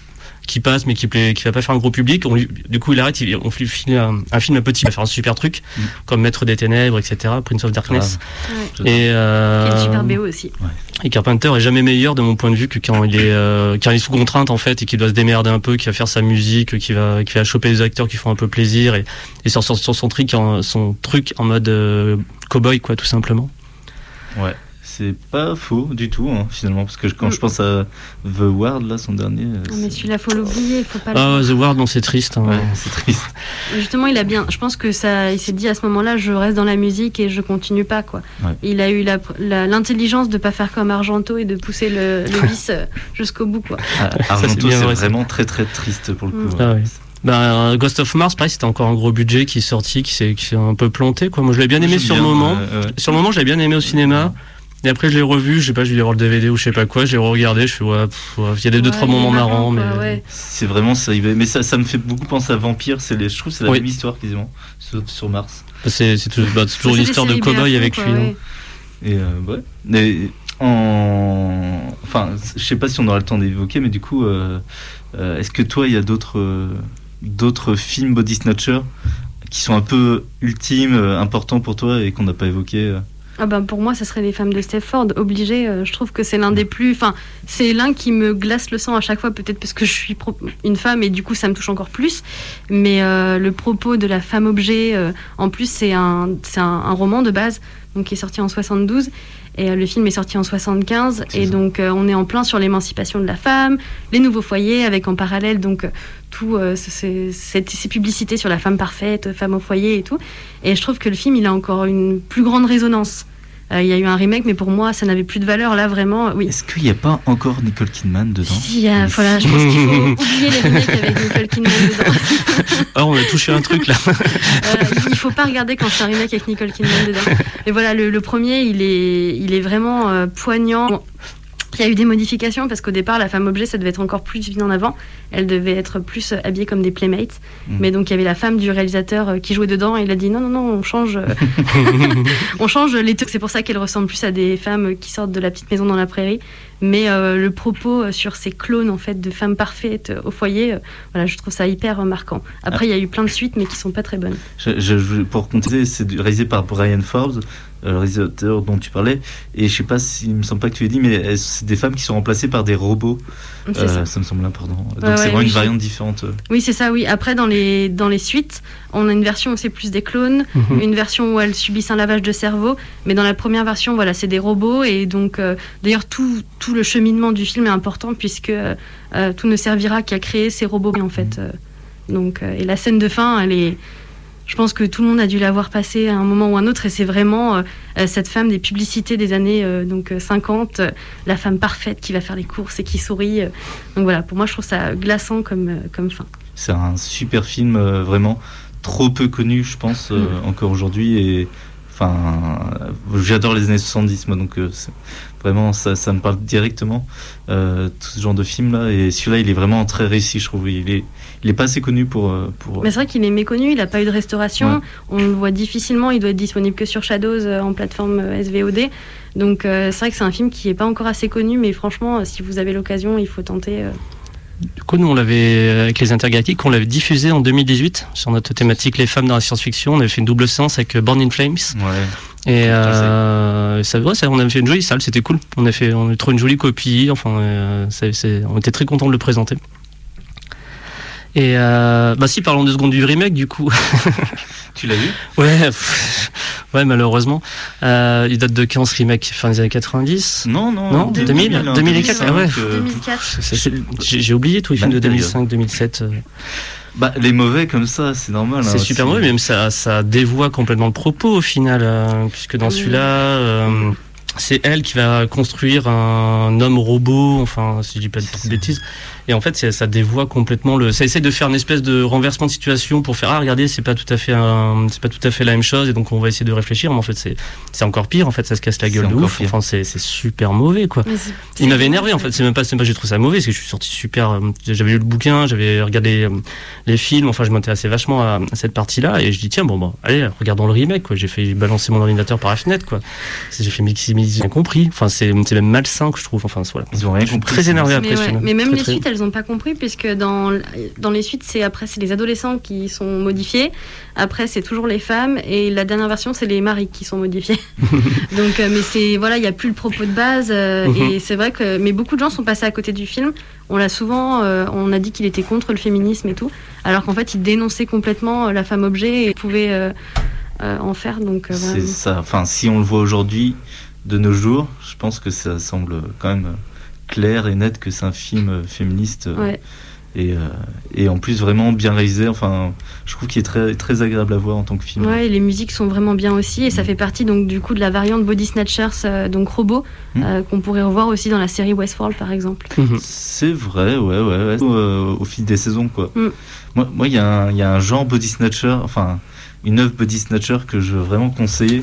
S3: qui passe mais qui plaît, qui va pas faire un gros public. On lui- du coup, il arrête, il, on lui file un, un film à petit, il va faire un super truc, comme Maître des Ténèbres, etc. Prince of Darkness.
S5: Ouais.
S3: Et, euh,
S5: qui est une super BO aussi.
S3: Et Carpenter est jamais meilleur de mon point de vue que quand il est, euh, quand il est sous contrainte en fait et qu'il doit se démerder un peu, qu'il va faire sa musique, qu'il va, qu'il va choper des acteurs qui font un peu plaisir et, et sur son truc, en, son truc en mode euh, cowboy quoi, tout simplement.
S4: Ouais, c'est pas faux du tout hein, finalement, parce que je- quand
S5: Mm.
S4: je pense à The Ward, là, son dernier. euh,
S5: Non, mais celui-là, faut l'oublier, faut pas
S3: Ah,
S5: voir.
S3: The Ward, non, c'est triste. hein.
S4: Ouais, c'est triste. (laughs)
S5: Justement, il a bien. Je pense que ça, il s'est dit à ce moment-là, je reste dans la musique et je continue pas quoi.
S4: Ouais.
S5: Il a eu la- la- l'intelligence de pas faire comme Argento et de pousser le, le vis euh, jusqu'au bout quoi.
S4: Ah,
S3: Ça, c'est
S4: Argento, c'est
S3: vrai, ça.
S4: vraiment très très triste pour le coup.
S5: Mm.
S3: Ah. Ben, euh, Ghost of Mars, pareil, c'était encore un gros budget qui est sorti, qui s'est qui s'est un peu planté. Quoi. Moi, je l'ai bien aimé
S4: J'aime
S3: sur
S4: bien,
S3: le moment.
S4: ouais.
S3: Sur le moment, je l'ai bien aimé au cinéma. Et après, je l'ai revu, je sais pas, je vais voir le DVD ou je sais pas quoi, je l'ai regardé, je fais, ouais, pff, ouais, il y a des deux,
S5: Ouais,
S3: trois moments
S5: marrant,
S3: marrants, mais.
S5: ouais.
S4: C'est vraiment ça. Mais ça, ça me fait beaucoup penser à Vampire. C'est les, je trouve que c'est la
S3: Oui.
S4: même histoire quasiment sur, sur Mars.
S3: C'est tout- bah, c'est toujours une histoire de cow-boy avec
S5: quoi,
S3: lui. hein.
S5: ouais.
S4: Et euh, ouais. Mais en, enfin, je sais pas si on aura le temps d'évoquer, mais du coup, euh, euh, est-ce que toi, il y a d'autres, euh, d'autres films body snatcher qui sont un peu ultimes, euh, importants pour toi et qu'on n'a pas évoqué euh
S5: Ah ben pour moi, ça serait les femmes de Stepford. Obligé, euh, je trouve que c'est l'un des plus. Enfin, c'est l'un qui me glace le sang à chaque fois, peut-être parce que je suis une femme et du coup ça me touche encore plus. Mais euh, le propos de la femme objet, euh, en plus, c'est un, c'est un, un roman de base, donc qui est sorti en 72. Et euh, le film est sorti en 75, et donc euh, on est en plein sur l'émancipation de la femme, les nouveaux foyers, avec en parallèle donc euh, tout euh, ce- ce- cette- ces publicités sur la femme parfaite, femme au foyer et tout. Et je trouve que le film il a encore une plus grande résonance. Euh, il y a eu un remake, mais pour moi ça n'avait plus de valeur là vraiment. Oui.
S4: Est-ce qu'il n'y a pas encore Nicole Kidman dedans
S5: Si, il voilà, je pense qu'il faut (laughs) oublier les remakes avec Nicole Kidman dedans. (laughs)
S3: Ah, on a touché un truc là. (laughs)
S5: Euh, il faut pas regarder quand c'est un remake avec Nicole Kidman dedans. Mais voilà, le, le premier, il est, il est vraiment euh, poignant. Bon, Il y a eu des modifications parce qu'au départ, la femme objet, ça devait être encore plus mis en avant. Elle devait être plus euh, habillée comme des playmates.
S4: Mhm.
S5: Mais donc, il y avait la femme du réalisateur euh, qui jouait dedans et il a dit non, non, non, on change, euh, (laughs) (laughs) on change les trucs. C'est pour ça qu'elle ressemble plus à des femmes qui sortent de la petite maison dans la prairie. Mais euh, le propos sur ces clones en fait de femmes parfaites au foyer, euh, voilà, je trouve ça hyper marquant. Après, il y a eu plein de suites, mais qui sont pas très bonnes.
S4: Je- je- je- pour compter, c'est réalisé par Brian Forbes, le réalisateur dont tu parlais. Et je sais pas si, il me semble pas que tu l'aies dit, mais euh, c'est des femmes qui sont remplacées par des robots? Euh,
S5: ça.
S4: me semble important. Donc
S5: Ouais,
S4: c'est vraiment
S5: oui,
S4: une variante différente. euh.
S5: Oui, c'est ça, oui. Après, dans les, dans les suites, on a une version où c'est plus des clones,
S4: Mhm.
S5: une version où elles subissent un lavage de cerveau. Mais dans la première version, voilà, c'est des robots. Et donc, euh, d'ailleurs, tout, tout le cheminement du film est important puisque euh, euh, tout ne servira qu'à créer ces robots, en fait. euh. donc, euh, et la scène de fin, elle est. Je pense que tout le monde a dû la voir passer à un moment ou un autre, et c'est vraiment euh, euh, cette femme des publicités des années euh, donc euh, 50, euh, la femme parfaite qui va faire les courses et qui sourit. Donc voilà, pour moi, je trouve ça glaçant comme, comme fin.
S4: C'est un super film, vraiment trop peu connu, je pense, euh,
S5: Mm.
S4: encore aujourd'hui. Et enfin, j'adore les années 70, moi, donc euh, vraiment, ça, ça me parle directement, euh, tout ce genre de film là. Et celui-là, il est vraiment très réussi, je trouve. Il est, il est pas assez connu pour. euh, pour
S5: Mais c'est vrai qu'il est méconnu, il n'a pas eu de restauration.
S4: Ouais.
S5: On le voit difficilement, il doit être disponible que sur Shadows euh, en plateforme euh, SVOD. Donc euh, c'est vrai que c'est un film qui n'est pas encore assez connu, mais franchement, euh, si vous avez l'occasion, il faut tenter. euh.
S3: du coup, nous, on l'avait, avec les Intergalactiques, on l'avait diffusé en 2018 sur notre thématique Les femmes dans la science-fiction. On avait fait une double séance avec euh, Born in Flames.
S4: Ouais.
S3: Et euh, ça, ouais, ça, on avait fait une jolie salle, c'était cool. On a fait, on a trouvé une jolie copie. Enfin, euh, ça- c'est- on était très content de le présenter. Et euh, bah si, parlons deux secondes du remake du coup. (laughs)
S4: Tu l'as vu
S3: Ouais, pff, ouais, malheureusement. Euh, il date de quand ce remake? Fin des années 90
S4: Non, non,
S3: Non, 2000,
S4: 2000,
S3: 2004, ah ouais.
S4: 2005, euh,
S5: 2004.
S3: C'est- c'est- J'ai oublié tous les films de
S4: Bonne période.
S3: 2005, 2007. euh.
S4: Bah, les mauvais comme ça, c'est normal.
S3: C'est
S4: hein,
S3: super mauvais, même ça, ça dévoie complètement le propos au final, euh, puisque dans
S5: Oui.
S3: celui-là, euh, c'est elle qui va construire un homme robot, enfin, si je dis pas de de bêtises. Et en fait, ça dévoie complètement le. Ça essaie de faire une espèce de renversement de situation pour faire ah regardez, c'est pas tout à fait un- c'est pas tout à fait la même chose, et donc on va essayer de réfléchir. Mais en fait, c'est c'est encore pire. En fait, ça se casse la gueule de ouf.
S4: pire.
S3: Enfin, c'est super mauvais quoi. Il m'avait énervé en fait. C'est même pas, c'est même pas que j'ai trouvé ça mauvais, c'est que je suis sorti super. euh, J'avais lu le bouquin, j'avais regardé euh, les films. Enfin, je m'intéressais vachement à, à cette partie-là et je dis tiens bon bon, allez regardons le remake quoi. J'ai fait balancer mon ordinateur par la fenêtre quoi. J'ai fait ont compris. Enfin, c'est même malsain que je trouve. Enfin, voilà.
S4: Ils ont rien compris.
S3: Très énervé
S5: Mais,
S3: après.
S5: ouais, mais même
S3: Très,
S5: les
S3: très-
S5: suites, elles n'ont pas compris, puisque dans, dans les suites, c'est après, c'est les adolescents qui sont modifiés. Après, c'est toujours les femmes. Et la dernière version, c'est les maris qui sont modifiés. (laughs) Donc, euh, mais c'est, voilà, il n'y a plus le propos de base. euh,
S3: Mhm.
S5: Et c'est vrai que, mais beaucoup de gens sont passés à côté du film. On l'a souvent, euh, on a dit qu'il était contre le féminisme et tout. Alors qu'en fait, il dénonçait complètement la femme objet et pouvait en faire. Donc, voilà.
S4: C'est ça. Enfin, si on le voit aujourd'hui, de nos jours, je pense que ça semble quand même clair et net que c'est un film féministe. euh,
S5: Ouais.
S4: Et, euh, et en plus, vraiment bien réalisé. Enfin, je trouve qu'il est très, très agréable à voir en tant que film.
S5: Ouais, et les musiques sont vraiment bien aussi, et ça
S4: Mm.
S5: fait partie donc du coup de la variante Body Snatchers, euh, donc robot,
S4: Mm.
S5: euh, qu'on pourrait revoir aussi dans la série Westworld par exemple.
S3: Mhm.
S4: C'est vrai, ouais, ouais, ouais. Euh, au fil des saisons, quoi.
S5: Mm.
S4: Moi, moi, il y, a un- il y a un genre body snatcher, enfin, une œuvre body snatcher que je veux vraiment conseiller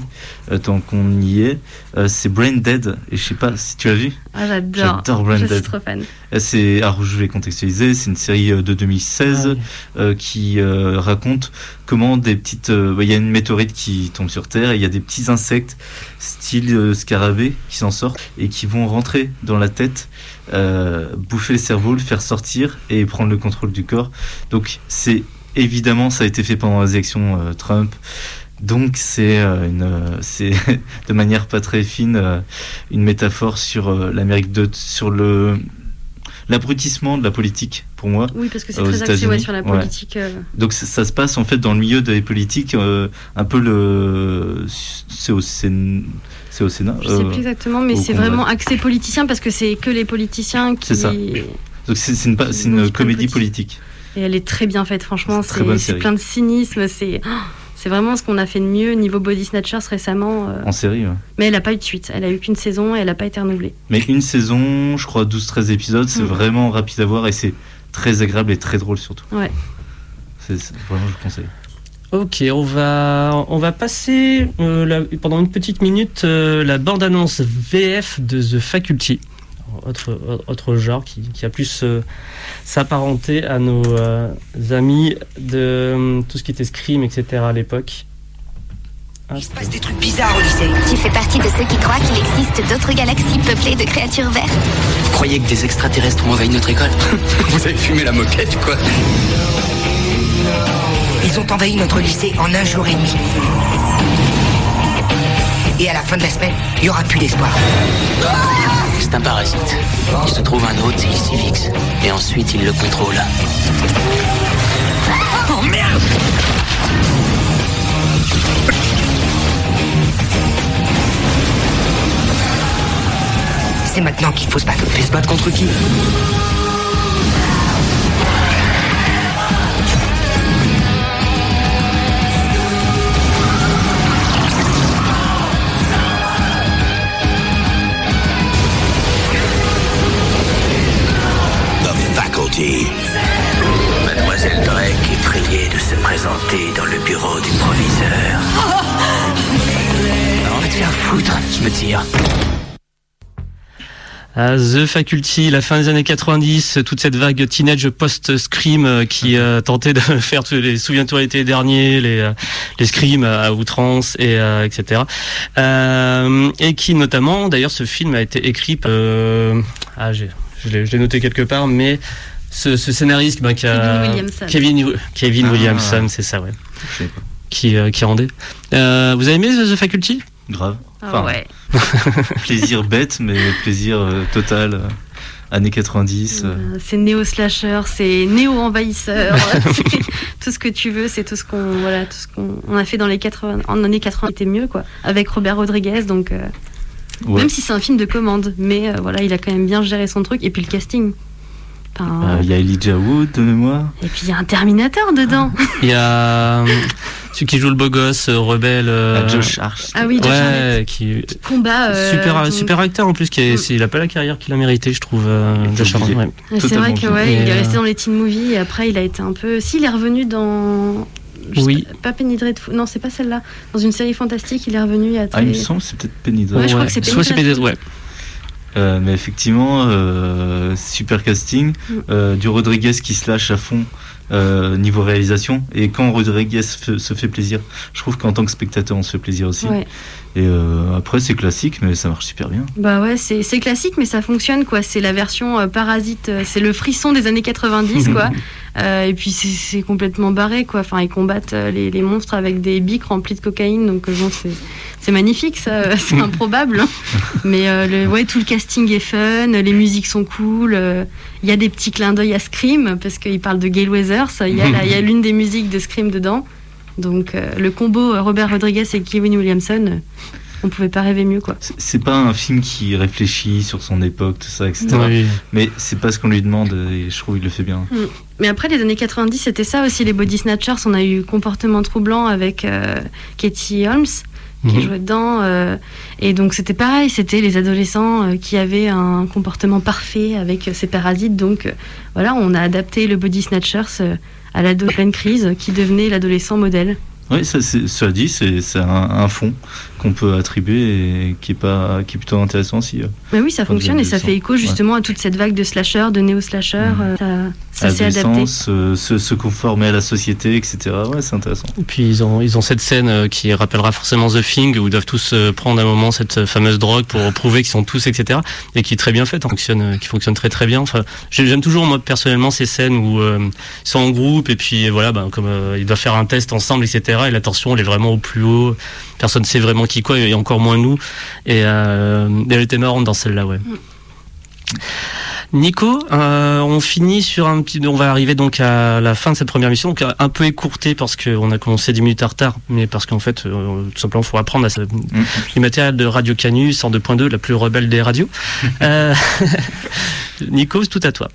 S4: euh, tant qu'on y est. Euh, c'est Brain Dead, et je sais pas si tu l'as vu.
S5: Ah j'adore,
S4: J'adore Brain
S5: je suis
S4: Dead.
S5: trop fan.
S4: Euh, C'est, alors je vais contextualiser, c'est une série de 2016
S3: Ah oui.
S4: euh, qui raconte comment des petites, bah, il y a une météorite qui tombe sur Terre et il y a des petits insectes style scarabée qui s'en sortent et qui vont rentrer dans la tête, bouffer le cerveau, le faire sortir et prendre le contrôle du corps. Donc c'est évidemment ça a été fait pendant les élections euh, Trump. Donc c'est euh, euh, (laughs) de manière pas très fine euh, une métaphore sur l'Amérique de, sur le l'abrutissement de la politique pour moi.
S5: Oui, parce que c'est très axé ouais, sur la politique.
S4: Donc ça, ça se passe en fait dans le milieu des politiques, euh, un peu le, c'est au, Sénat.
S5: je sais
S4: euh,
S5: plus exactement, mais c'est vraiment axé politicien parce que c'est que les politiciens qui.
S4: C'est ça. Donc c'est une, comédie politique.
S5: Et elle est très bien faite, franchement.
S4: C'est
S5: plein de cynisme. C'est oh, c'est vraiment ce qu'on a fait de mieux niveau Body Snatchers récemment. euh.
S4: En série, ouais.
S5: Mais elle n'a pas eu de suite. Elle a eu qu'une saison et elle n'a pas été renouvelée.
S4: Mais une saison, je crois 12-13 épisodes, c'est
S5: Mm.
S4: vraiment rapide à voir et c'est très agréable et très drôle surtout.
S5: Ouais.
S4: C'est c'est- vraiment, je conseille.
S3: Ok, on va, on va passer euh, la- pendant une petite minute euh, la bande-annonce VF de The Faculty, autre, autre genre qui, qui a plus euh, s'apparenter à nos euh, amis de euh, tout ce qui était Scream, etc. à l'époque.
S9: Il se passe des trucs bizarres au lycée.
S7: Tu fais partie de ceux qui croient qu'il existe d'autres galaxies peuplées de créatures vertes
S13: Vous croyez que des extraterrestres ont envahi notre école (laughs) Vous avez fumé la moquette, quoi
S9: Ils ont envahi notre lycée en un jour et demi. Et à la fin de la semaine, il n'y aura plus d'espoir.
S13: C'est un parasite. Il se trouve un hôte, il s'y fixe. Et ensuite, il le contrôle.
S9: Oh merde C'est maintenant qu'il faut se battre.
S13: Et se battre contre qui?
S14: Mademoiselle Drake est priée de se présenter dans le bureau du proviseur.
S13: On va te faire foutre, je me tire.
S3: Ah, The Faculty, la fin des années 90, toute cette vague teenage post-scream euh, qui euh, tentait de (laughs) faire tous les souviens-toi l'été dernier, les, euh, les screams à outrance et euh, etc. Euh, et qui notamment, d'ailleurs, ce film a été écrit. Ah, j'ai, je l'ai, je l'ai noté quelque part, mais ce, ce scénariste ben, qui a
S5: Kevin Williamson.
S3: Kevin, Kevin
S4: Ah.
S3: Williamson, c'est ça, ouais,
S4: Je sais pas.
S3: qui euh, qui rendait. Euh, vous avez aimé The Faculty?
S4: Grave.
S5: Ah ouais. (laughs)
S4: plaisir bête, mais plaisir euh, total. années 90. euh.
S5: Euh, C'est néo-slasher, c'est néo-envahisseur, (laughs) c'est tout ce que tu veux, c'est tout ce qu'on voilà, tout ce qu'on on a fait dans les 80, en années 80 était mieux quoi, avec Robert Rodriguez donc euh,
S4: Ouais.
S5: même si c'est un film de commande, mais euh, voilà, il a quand même bien géré son truc et puis le casting. Enfin,
S4: Euh, Il y a Elijah Wood de mémoire.
S5: Et puis il y a un Terminator dedans. (laughs)
S3: Il y a euh, celui qui joue le beau gosse euh, rebelle. euh,
S4: Ah, Josh Hart.
S5: Ah oui, Josh
S3: ouais, qui
S5: Combat. euh,
S3: super
S5: donc-
S3: super acteur en plus qui est, c'est- il a pas la carrière qu'il a mérité je trouve euh, Josh ouais.
S5: Et C'est vrai que ouais, il est resté dans les teen movies et après il a été un peu. Si, il est revenu dans.
S3: Oui.
S5: Pas Penny Dreadful. Non, c'est pas celle-là. Dans une série fantastique, il est revenu il y a très.
S4: Ah, il me semble que c'est peut-être Penny
S5: Ouais, je crois que c'est Penny
S3: Soit c'est
S5: Dreadful.
S3: PD, ouais.
S4: Euh, mais effectivement, euh, super casting.
S5: Mm.
S4: Euh, du Rodriguez qui se lâche à fond euh, niveau réalisation. Et quand Rodriguez se fait plaisir, je trouve qu'en tant que spectateur, on se fait plaisir aussi.
S5: Ouais.
S4: Et euh, après, c'est classique, mais ça marche super bien.
S5: Bah ouais, c'est c'est classique, mais ça fonctionne quoi. C'est la version euh, parasite, euh, c'est le frisson des années 90 quoi. (laughs) Euh, et puis c'est- c'est complètement barré quoi. Enfin, ils combattent les, les monstres avec des bics remplis de cocaïne, donc bon, c'est c'est magnifique ça, c'est (laughs) improbable. hein. Mais le, ouais, tout le casting est fun, les musiques sont cool. Il y a des petits clins d'œil à Scream parce qu'il parle de Gail Weathers. Il y a la- il y a l'une des musiques de Scream dedans. Donc euh, le combo euh, Robert Rodriguez et Kevin Williamson, euh, on pouvait pas rêver mieux quoi.
S4: C'est pas un film qui réfléchit sur son époque, tout ça, etc.
S3: Oui.
S4: Mais c'est pas ce qu'on lui demande et je trouve qu'il le fait bien.
S5: Mm. Mais après, les années 90, c'était ça aussi, les body snatchers. On a eu Comportement troublant avec euh, Katie Holmes qui
S3: Mhm.
S5: jouait dedans. euh, et donc, c'était pareil, c'était les adolescents euh, qui avaient un comportement parfait avec euh, ces parasites. Donc, voilà, on a adapté le body snatchers à l'ado pleine crise qui devenait l'adolescent modèle.
S4: Oui, ça, cela dit, c'est c'est un, un fond qu'on peut attribuer et qui est, pas, qui est plutôt intéressant aussi. euh.
S5: Mais oui, ça fonctionne et ça fait écho justement à toute cette vague de slasher, de néo-slasher. euh, ça ça s'est adapté.
S4: Euh, se, se conformer à la société, etc. Ouais, c'est intéressant.
S3: Et puis ils ont, ils ont cette scène qui rappellera forcément The Thing où ils doivent tous prendre un moment cette fameuse drogue pour (laughs) prouver qu'ils sont tous, etc. Et qui est très bien faite, hein, fonctionne, qui fonctionne très très bien. Enfin, j'ai- j'aime toujours moi personnellement ces scènes où euh, ils sont en groupe et puis voilà, ben, comme euh, ils doivent faire un test ensemble, etc. Et la tension elle est vraiment au plus haut. Personne ne sait vraiment qui quoi et encore moins nous. Et euh, elle était marrante dans celle-là, ouais. Nico, euh, on finit sur un petit. On va arriver donc à la fin de cette première mission, donc un peu écourtée parce qu'on a commencé 10 minutes en retard, mais parce qu'en fait, euh, tout simplement, il faut apprendre à se... les matériels de Radio Canus en 2.2, la plus rebelle des radios. (laughs) Euh, (laughs) Nico, c'est tout à toi.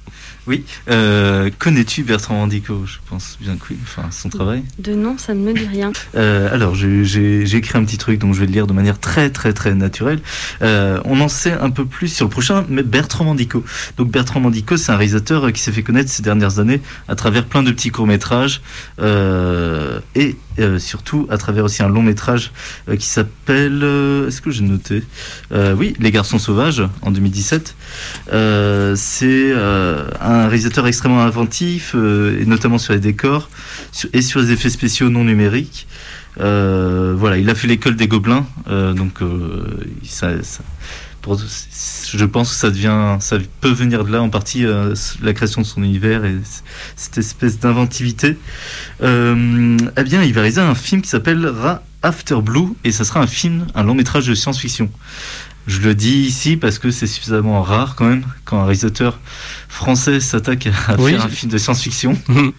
S4: Oui. Euh, Connais-tu Bertrand Mandico Je pense bien que oui. Enfin, son travail.
S5: De nom, ça ne me dit rien.
S4: Euh, alors, j'ai- écrit un petit truc, donc je vais le lire de manière très, très, très naturelle. Euh, on en sait un peu plus sur le prochain, mais Bertrand Mandico. Donc, Bertrand Mandico, c'est un réalisateur qui s'est fait connaître ces dernières années à travers plein de petits courts-métrages et euh, surtout à travers aussi un long-métrage euh, qui s'appelle. euh, Est-ce que j'ai noté Euh, Oui, Les Garçons Sauvages en 2017. Euh, c'est un réalisateur extrêmement inventif, et notamment sur les décors et sur les effets spéciaux non numériques. Voilà, il a fait l'école des Gobelins, donc ça- je pense que ça peut venir de là en partie euh, la création de son univers et cette espèce d'inventivité. Euh, eh bien, il va réaliser un film qui s'appellera After Blue et ça sera un film, un long métrage de science-fiction. Je le dis ici parce que c'est suffisamment rare quand même quand un réalisateur français s'attaque à
S3: Oui.
S4: faire un film de science-fiction. (laughs)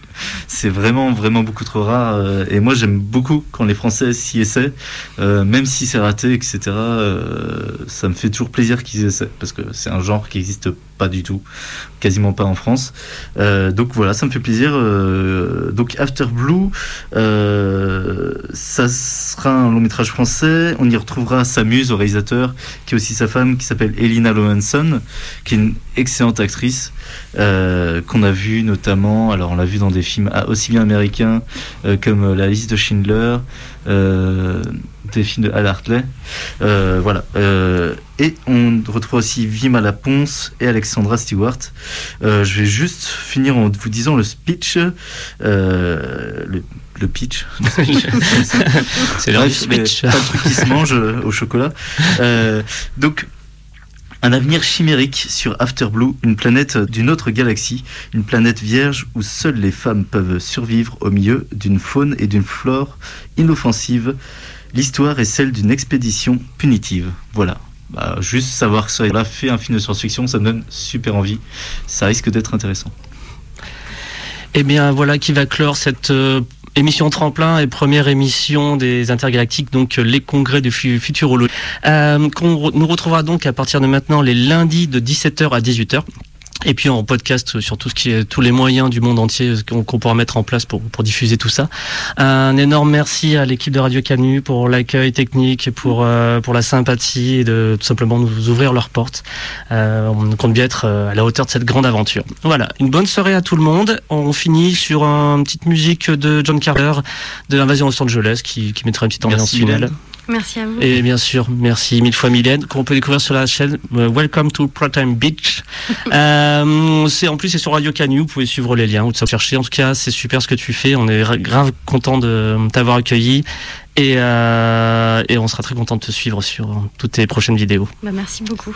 S4: c'est vraiment vraiment beaucoup trop rare euh, et moi j'aime beaucoup quand les Français s'y essaient, euh, même si c'est raté, etc. euh, ça me fait toujours plaisir qu'ils essaient parce que c'est un genre qui n'existe du tout, quasiment pas en France. Euh, donc voilà, ça me fait plaisir. euh, donc After Blue, euh, ça sera un long métrage français. On y retrouvera sa muse au réalisateur, qui est aussi sa femme, qui s'appelle Elina Lowenson, qui est une excellente actrice qu'on a vue notamment. Alors on l'a vue dans des films aussi bien américains comme La liste de Schindler. Des films de Al Hartley. Euh, voilà. Euh, et on retrouve aussi Vima Laponce et Alexandra Stewart. Euh, je vais juste finir en vous disant le speech. le, le pitch. (laughs)
S3: C'est
S4: mais
S3: speech.
S4: Pas le truc qui se mange au chocolat. Donc. Un avenir chimérique sur Afterblue, une planète d'une autre galaxie, une planète vierge où seules les femmes peuvent survivre au milieu d'une faune et d'une flore inoffensive. L'histoire est celle d'une expédition punitive. Voilà. Bah, juste savoir que ça a fait un film de science-fiction, ça me donne super envie. Ça risque d'être intéressant.
S3: Eh bien voilà qui va clore cette euh, émission tremplin et première émission des intergalactiques, donc euh, les congrès de fu- futurologie. Euh, qu'on nous retrouvera donc à partir de maintenant les lundis de 17h à 18h. Et puis en podcast sur tout ce qui est tous les moyens du monde entier euh, qu'on pourra mettre en place pour, pour diffuser tout ça. Un énorme merci à l'équipe de Radio Canu pour l'accueil technique, pour euh, pour la sympathie et de tout simplement nous ouvrir leurs portes. Euh, on compte bien être euh, à la hauteur de cette grande aventure. Voilà, une bonne soirée à tout le monde. On finit sur une petite musique de John Carter de l'invasion Los Angeles qui, qui mettra une petite ambiance finale.
S5: Merci à vous.
S3: Et bien sûr, merci mille fois Mylène, qu'on peut découvrir sur la chaîne euh, Welcome to Proton Beach. (laughs) euh, c'est en plus c'est sur Radio Canu, vous pouvez suivre les liens ou de chercher. En tout cas, c'est super ce que tu fais. On est ra- grave content de t'avoir accueilli et, euh, et on sera très content de te suivre sur toutes tes prochaines vidéos.
S5: Bah, merci beaucoup.